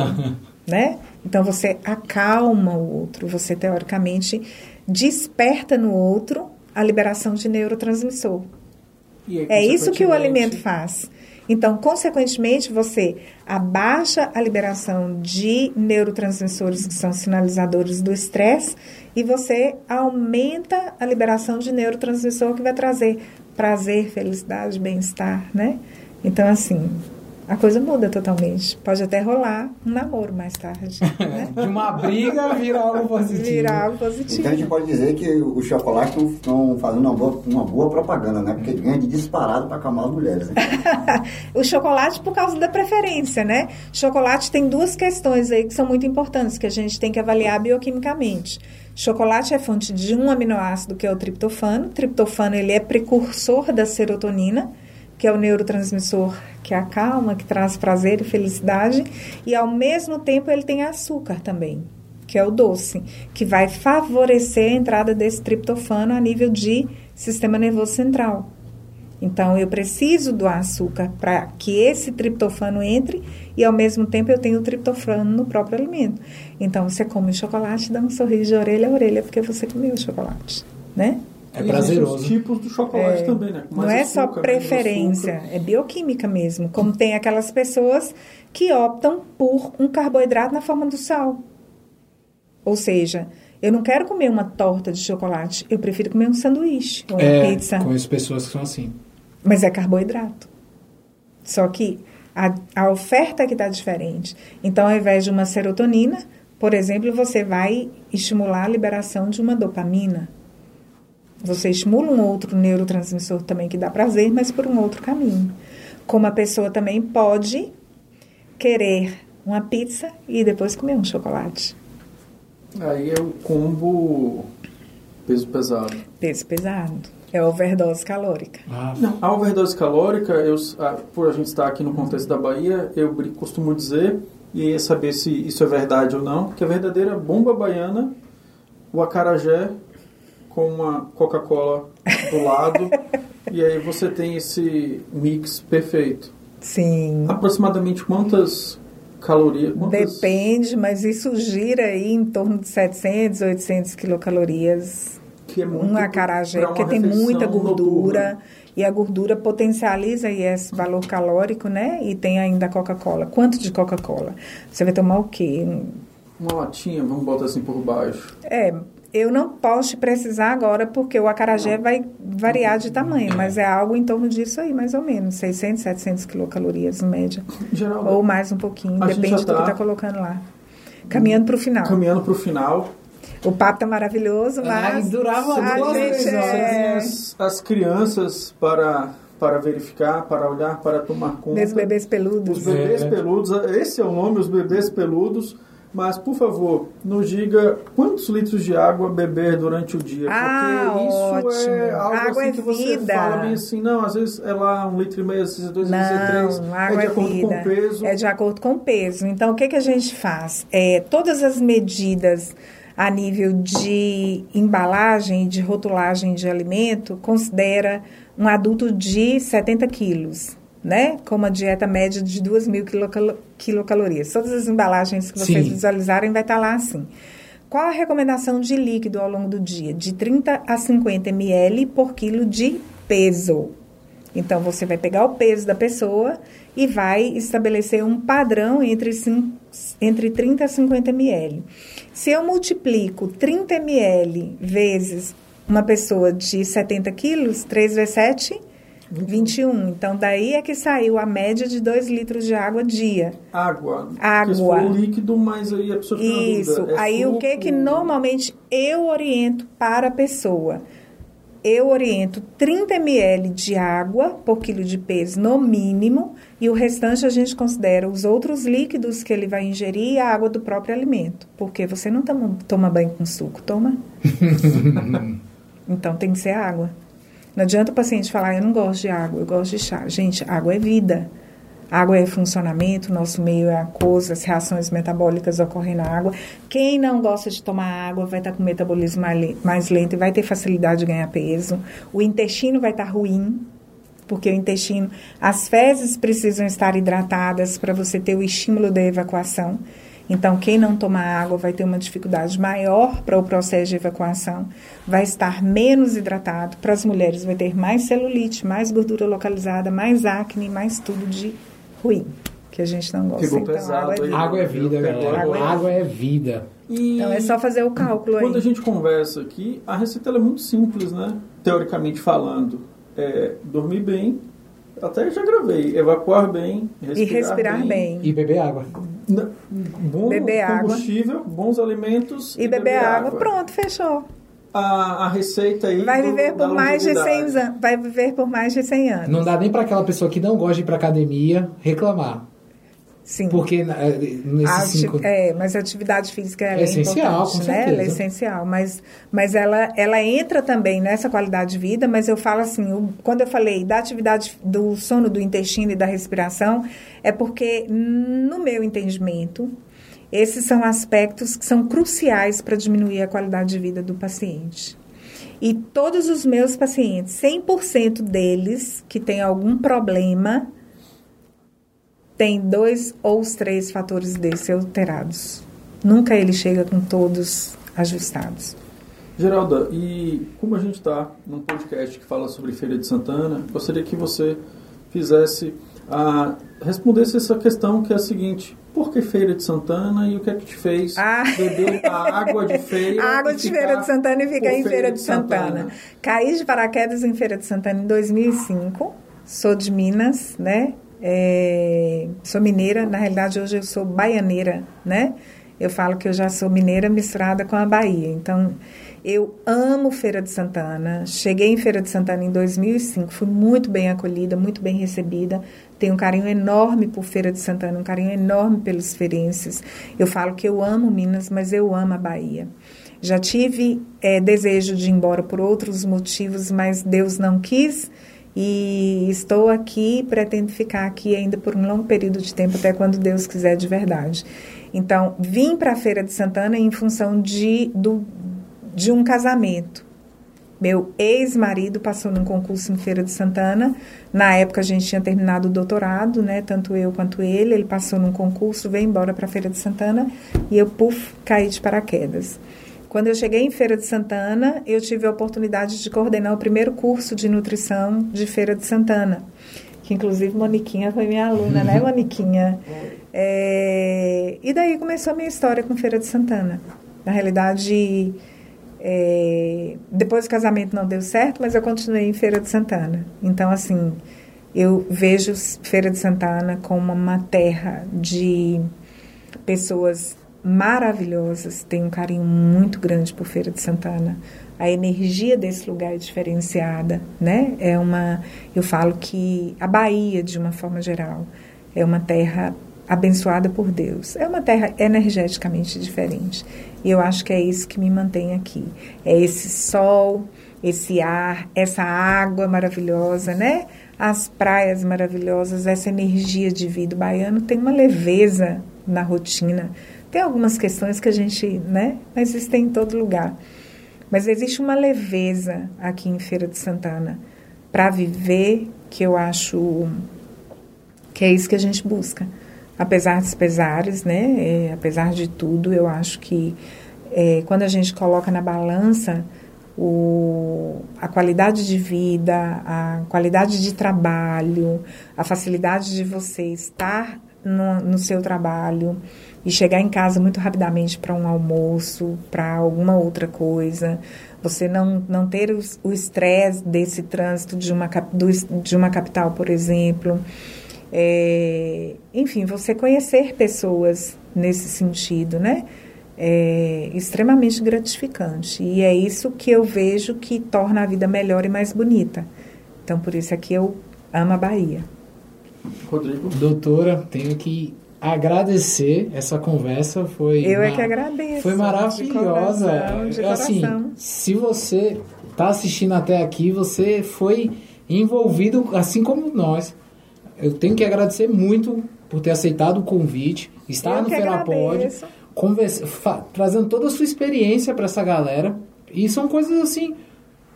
né? Então você acalma o outro, você teoricamente desperta no outro a liberação de neurotransmissor. Aí, é isso que o alimento faz. Então, consequentemente, você abaixa a liberação de neurotransmissores que são sinalizadores do estresse e você aumenta a liberação de neurotransmissor que vai trazer prazer, felicidade, bem-estar, né? Então, assim, a coisa muda totalmente. Pode até rolar um namoro mais tarde. Né? De uma briga vira algo positivo. Vira algo positivo. Então a gente pode dizer que os chocolates estão fazendo uma boa, uma boa propaganda, né? Porque ganha de disparado para acalmar as mulheres. Né? o chocolate por causa da preferência, né? Chocolate tem duas questões aí que são muito importantes, que a gente tem que avaliar bioquimicamente. Chocolate é fonte de um aminoácido que é o triptofano. O triptofano ele é precursor da serotonina que é o neurotransmissor que acalma, que traz prazer e felicidade, e ao mesmo tempo ele tem açúcar também, que é o doce, que vai favorecer a entrada desse triptofano a nível de sistema nervoso central. Então, eu preciso do açúcar para que esse triptofano entre e, ao mesmo tempo, eu tenho o triptofano no próprio alimento. Então, você come o chocolate, dá um sorriso de orelha a orelha, porque você comeu o chocolate, né? É prazeroso. os tipos do chocolate É, também, né? Com não mais é açúcar, só preferência, é bioquímica mesmo. Como tem aquelas pessoas que optam por um carboidrato na forma do sal. Ou seja, eu não quero comer uma torta de chocolate, eu prefiro comer um sanduíche ou uma É, pizza. conheço pessoas que são assim. Mas é carboidrato. Só que a, a oferta que está diferente. Então, ao invés de uma serotonina, por exemplo, você vai estimular a liberação de uma dopamina. Você estimula um outro neurotransmissor também que dá prazer, mas por um outro caminho. Como a pessoa também pode querer uma pizza e depois comer um chocolate. Aí é o combo peso pesado. Peso pesado. É overdose calórica. Ah, Não, a overdose calórica, eu, por a gente estar aqui no contexto da Bahia, eu costumo dizer, e saber se isso é verdade ou não, que a verdadeira bomba baiana, o acarajé com uma Coca-Cola do lado, e aí você tem esse mix perfeito. Sim. Aproximadamente quantas calorias? Quantas... Depende, mas isso gira aí em torno de 700, 800 quilocalorias. Que é muito Um acarajé, porque tem muita gordura. noturna. E a gordura potencializa esse valor calórico, né? E tem ainda a Coca-Cola. Quanto de Coca-Cola? Você vai tomar o quê? Uma latinha, vamos botar assim por baixo. É, eu não posso te precisar agora porque o acarajé vai variar de tamanho, mas é algo em torno disso aí, mais ou menos. 600, 700 quilocalorias, em média. Ou mais um pouquinho, depende já do que tá está colocando lá. Caminhando para o final. caminhando para o final, O papo tá maravilhoso, Ai, mas durava a duas tem é... as, as crianças para, para verificar, para olhar, para tomar conta. Meus bebês Os peludos. bebês É. peludos, esse é o nome, os bebês peludos. Mas, por favor, nos diga quantos litros de água beber durante o dia. Ah, porque isso é ótimo. algo Água assim é que você vida. fala bem assim, não, às vezes é lá um litro e meio, às vezes é dois, às vezes é três. Não, é água de é acordo vida. com o peso. É de acordo com o peso. Então, o que, que a gente faz? É, todas as medidas a nível de embalagem, de rotulagem de alimento, considera um adulto de 70 quilos, né? Com uma dieta média de 2 mil quilocalo- quilocalorias. Todas as embalagens que vocês Sim. visualizarem vai estar lá assim. Qual a recomendação de líquido ao longo do dia? De 30 a 50 ml por quilo de peso. Então, você vai pegar o peso da pessoa e vai estabelecer um padrão entre, entre 30 a 50 ml. Se eu multiplico 30 ml vezes uma pessoa de 70 quilos, 3 vezes 7, 21. Então, daí é que saiu a média de 2 litros de água dia. Água. Água. Porque líquido, mas aí a pessoa fica Isso. é Aí, o que suco? que normalmente eu oriento para a pessoa? Eu oriento 30 ml de água por quilo de peso no mínimo e o restante a gente considera os outros líquidos que ele vai ingerir e a água do próprio alimento. Porque você não toma, toma banho com suco, toma? então tem que ser água. Não adianta o paciente falar, eu não gosto de água, eu gosto de chá. Gente, água é vida. Água é funcionamento, nosso meio é aquoso, as reações metabólicas ocorrem na água. Quem não gosta de tomar água vai estar com o metabolismo mais le- mais lento e vai ter facilidade de ganhar peso. O intestino vai estar ruim, porque o intestino, as fezes precisam estar hidratadas para você ter o estímulo da evacuação. Então, quem não toma água vai ter uma dificuldade maior para o processo de evacuação, vai estar menos hidratado. Para as mulheres, vai ter mais celulite, mais gordura localizada, mais acne, mais tudo de ruim, que a gente não gosta. Pegou então, pesado água é. Água é vida, galera. água. Água é vida. E Então, é só fazer o cálculo aí. Quando a gente conversa aqui, a receita ela é muito simples, né? Teoricamente falando. É dormir bem, até já gravei, evacuar bem, respirar, E respirar bem. E beber água. Bom Beber água. combustível, bons alimentos E beber água, pronto, fechou. A, a receita aí Vai do- viver da por mais de 100 longevidade. anos. Vai viver por mais de 100 anos. Não dá nem pra aquela pessoa que não gosta de ir pra academia reclamar. Sim. Porque eh, nesses cinco... É, mas a atividade física É é, essencial, com né? Ela é essencial, mas, mas ela, ela entra também nessa qualidade de vida, mas eu falo assim, o- quando eu falei da atividade do sono, do intestino e da respiração, é porque, no meu entendimento, esses são aspectos que são cruciais para diminuir a qualidade de vida do paciente. E todos os meus pacientes, 100% deles que têm algum problema, tem dois ou os três fatores desses alterados. Nunca ele chega com todos ajustados. Geralda, e como a gente está num podcast que fala sobre Feira de Santana, gostaria que você fizesse a respondesse essa questão que é a seguinte: por que Feira de Santana e o que é que te fez ah. beber a água de feira? a água de Feira de Santana e ficar em Feira de Santana. Santana. Caí de paraquedas em Feira de Santana em 2005. Sou de Minas, né? É, sou mineira, na realidade hoje eu sou baianeira, né? Eu falo que eu já sou mineira misturada com a Bahia. Então, eu amo Feira de Santana. Cheguei em Feira de Santana em 2005, fui muito bem acolhida, muito bem recebida. Tenho um carinho enorme por Feira de Santana, um carinho enorme pelos feirenses. Eu falo que eu amo Minas, mas eu amo a Bahia. Já tive é, desejo de ir embora por outros motivos, mas Deus não quis. E estou aqui, pretendo ficar aqui ainda por um longo período de tempo, até quando Deus quiser de verdade. Então, vim para a Feira de Santana em função de, do, de um casamento. Meu ex-marido passou num concurso em Feira de Santana. Na época a gente tinha terminado o doutorado, né? Tanto eu quanto ele. Ele passou num concurso, veio embora para Feira de Santana e eu, puf, caí de paraquedas. Quando eu cheguei em Feira de Santana, eu tive a oportunidade de coordenar o primeiro curso de nutrição de Feira de Santana. Que inclusive Moniquinha foi minha aluna, né, Moniquinha? É... E daí começou a minha história com Feira de Santana. Na realidade, é, depois do casamento não deu certo, mas eu continuei em Feira de Santana. Então, assim, eu vejo Feira de Santana como uma terra de pessoas maravilhosas, tenho um carinho muito grande por Feira de Santana. A energia desse lugar é diferenciada, né? É uma, eu falo que a Bahia, de uma forma geral, é uma terra abençoada por Deus. É uma terra energeticamente diferente. E eu acho que é isso que me mantém aqui. É esse sol, esse ar, essa água maravilhosa, né? As praias maravilhosas, essa energia de vida. O baiano tem uma leveza na rotina. Tem algumas questões que a gente, né? Mas isso tem em todo lugar. Mas existe uma leveza aqui em Feira de Santana para viver que eu acho que é isso que a gente busca apesar dos pesares, né? É, apesar de tudo, eu acho que é, quando a gente coloca na balança o, a qualidade de vida, a qualidade de trabalho, a facilidade de você estar no, no seu trabalho e chegar em casa muito rapidamente para um almoço, para alguma outra coisa, você não, não ter o estresse desse trânsito de uma, do, de uma capital, por exemplo. É, enfim, você conhecer pessoas nesse sentido, né? É extremamente gratificante. E é isso que eu vejo que torna a vida melhor e mais bonita. Então, por isso é que eu amo a Bahia. Rodrigo. Doutora, tenho que agradecer essa conversa. Foi eu é que agradeço. Foi maravilhosa. De de assim, se você está assistindo até aqui, você foi envolvido, assim como nós, eu tenho que agradecer muito por ter aceitado o convite, estar eu no Ferapod, trazendo toda a sua experiência para essa galera. E são coisas assim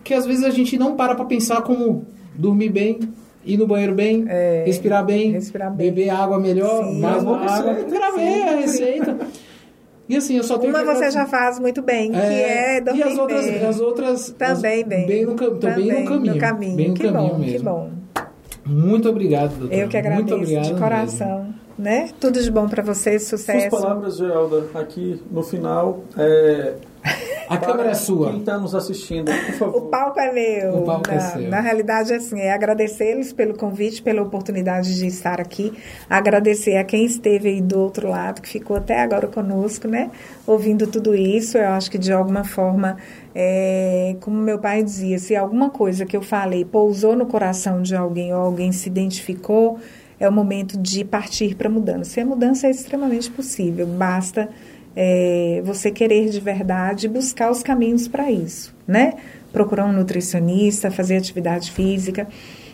que às vezes a gente não para para pensar como dormir bem, ir no banheiro bem, é, respirar, bem, respirar bem, beber água melhor, Sim, mais uma água. Gravei a receita. E assim, eu só tenho Uma você já faz muito bem, é, que é dormir E as outras, bem. as outras também as, bem. bem no, também, no caminho. No caminho. Bem no que caminho bom, mesmo. Que bom. Muito obrigado, doutor. Eu que agradeço Muito obrigado de coração. Mesmo. Né? Tudo de bom para vocês, sucesso. Suas palavras, Geralda, aqui no final. É... A câmera é sua. Quem está nos assistindo, por favor. O palco é meu. O palco na, é seu. Na realidade, assim, é agradecer-lhes pelo convite, pela oportunidade de estar aqui. Agradecer a quem esteve aí do outro lado, que ficou até agora conosco, né? Ouvindo tudo isso. Eu acho que de alguma forma é, como meu pai dizia, se alguma coisa que eu falei pousou no coração de alguém ou alguém se identificou, é o momento de partir para a mudança. E a mudança é extremamente possível, basta é, você querer de verdade buscar os caminhos para isso, né? Procurar um nutricionista, fazer atividade física,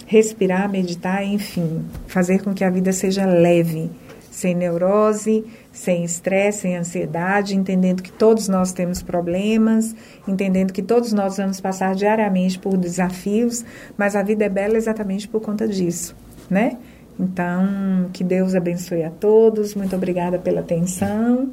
respirar, meditar, enfim, fazer com que a vida seja leve, sem neurose, sem estresse, sem ansiedade, entendendo que todos nós temos problemas, entendendo que todos nós vamos passar diariamente por desafios, mas a vida é bela exatamente por conta disso, né? Então, que Deus abençoe a todos. Muito obrigada pela atenção.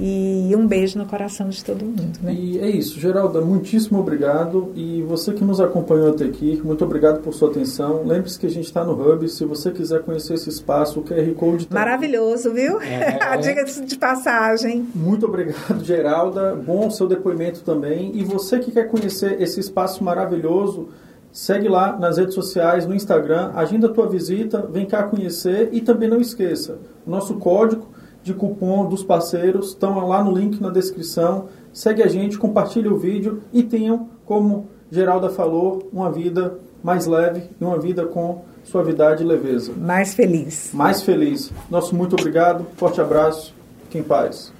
E um beijo no coração de todo mundo. Né? E é isso, Geralda, muitíssimo obrigado. E você que nos acompanhou até aqui, muito obrigado por sua atenção. Lembre-se que a gente está no Hub. Se você quiser conhecer esse espaço, o QR Code tá Maravilhoso, viu? É. a dica de passagem. Muito obrigado, Geralda. Bom o seu depoimento também. E você que quer conhecer esse espaço maravilhoso, Segue lá nas redes sociais, no Instagram, agenda a tua visita, vem cá conhecer e também não esqueça, o nosso código de cupom dos parceiros estão lá no link na descrição. Segue a gente, compartilhe o vídeo e tenham, como Geralda falou, uma vida mais leve e uma vida com suavidade e leveza. Mais feliz. Mais feliz. Nosso muito obrigado, forte abraço, fique em paz.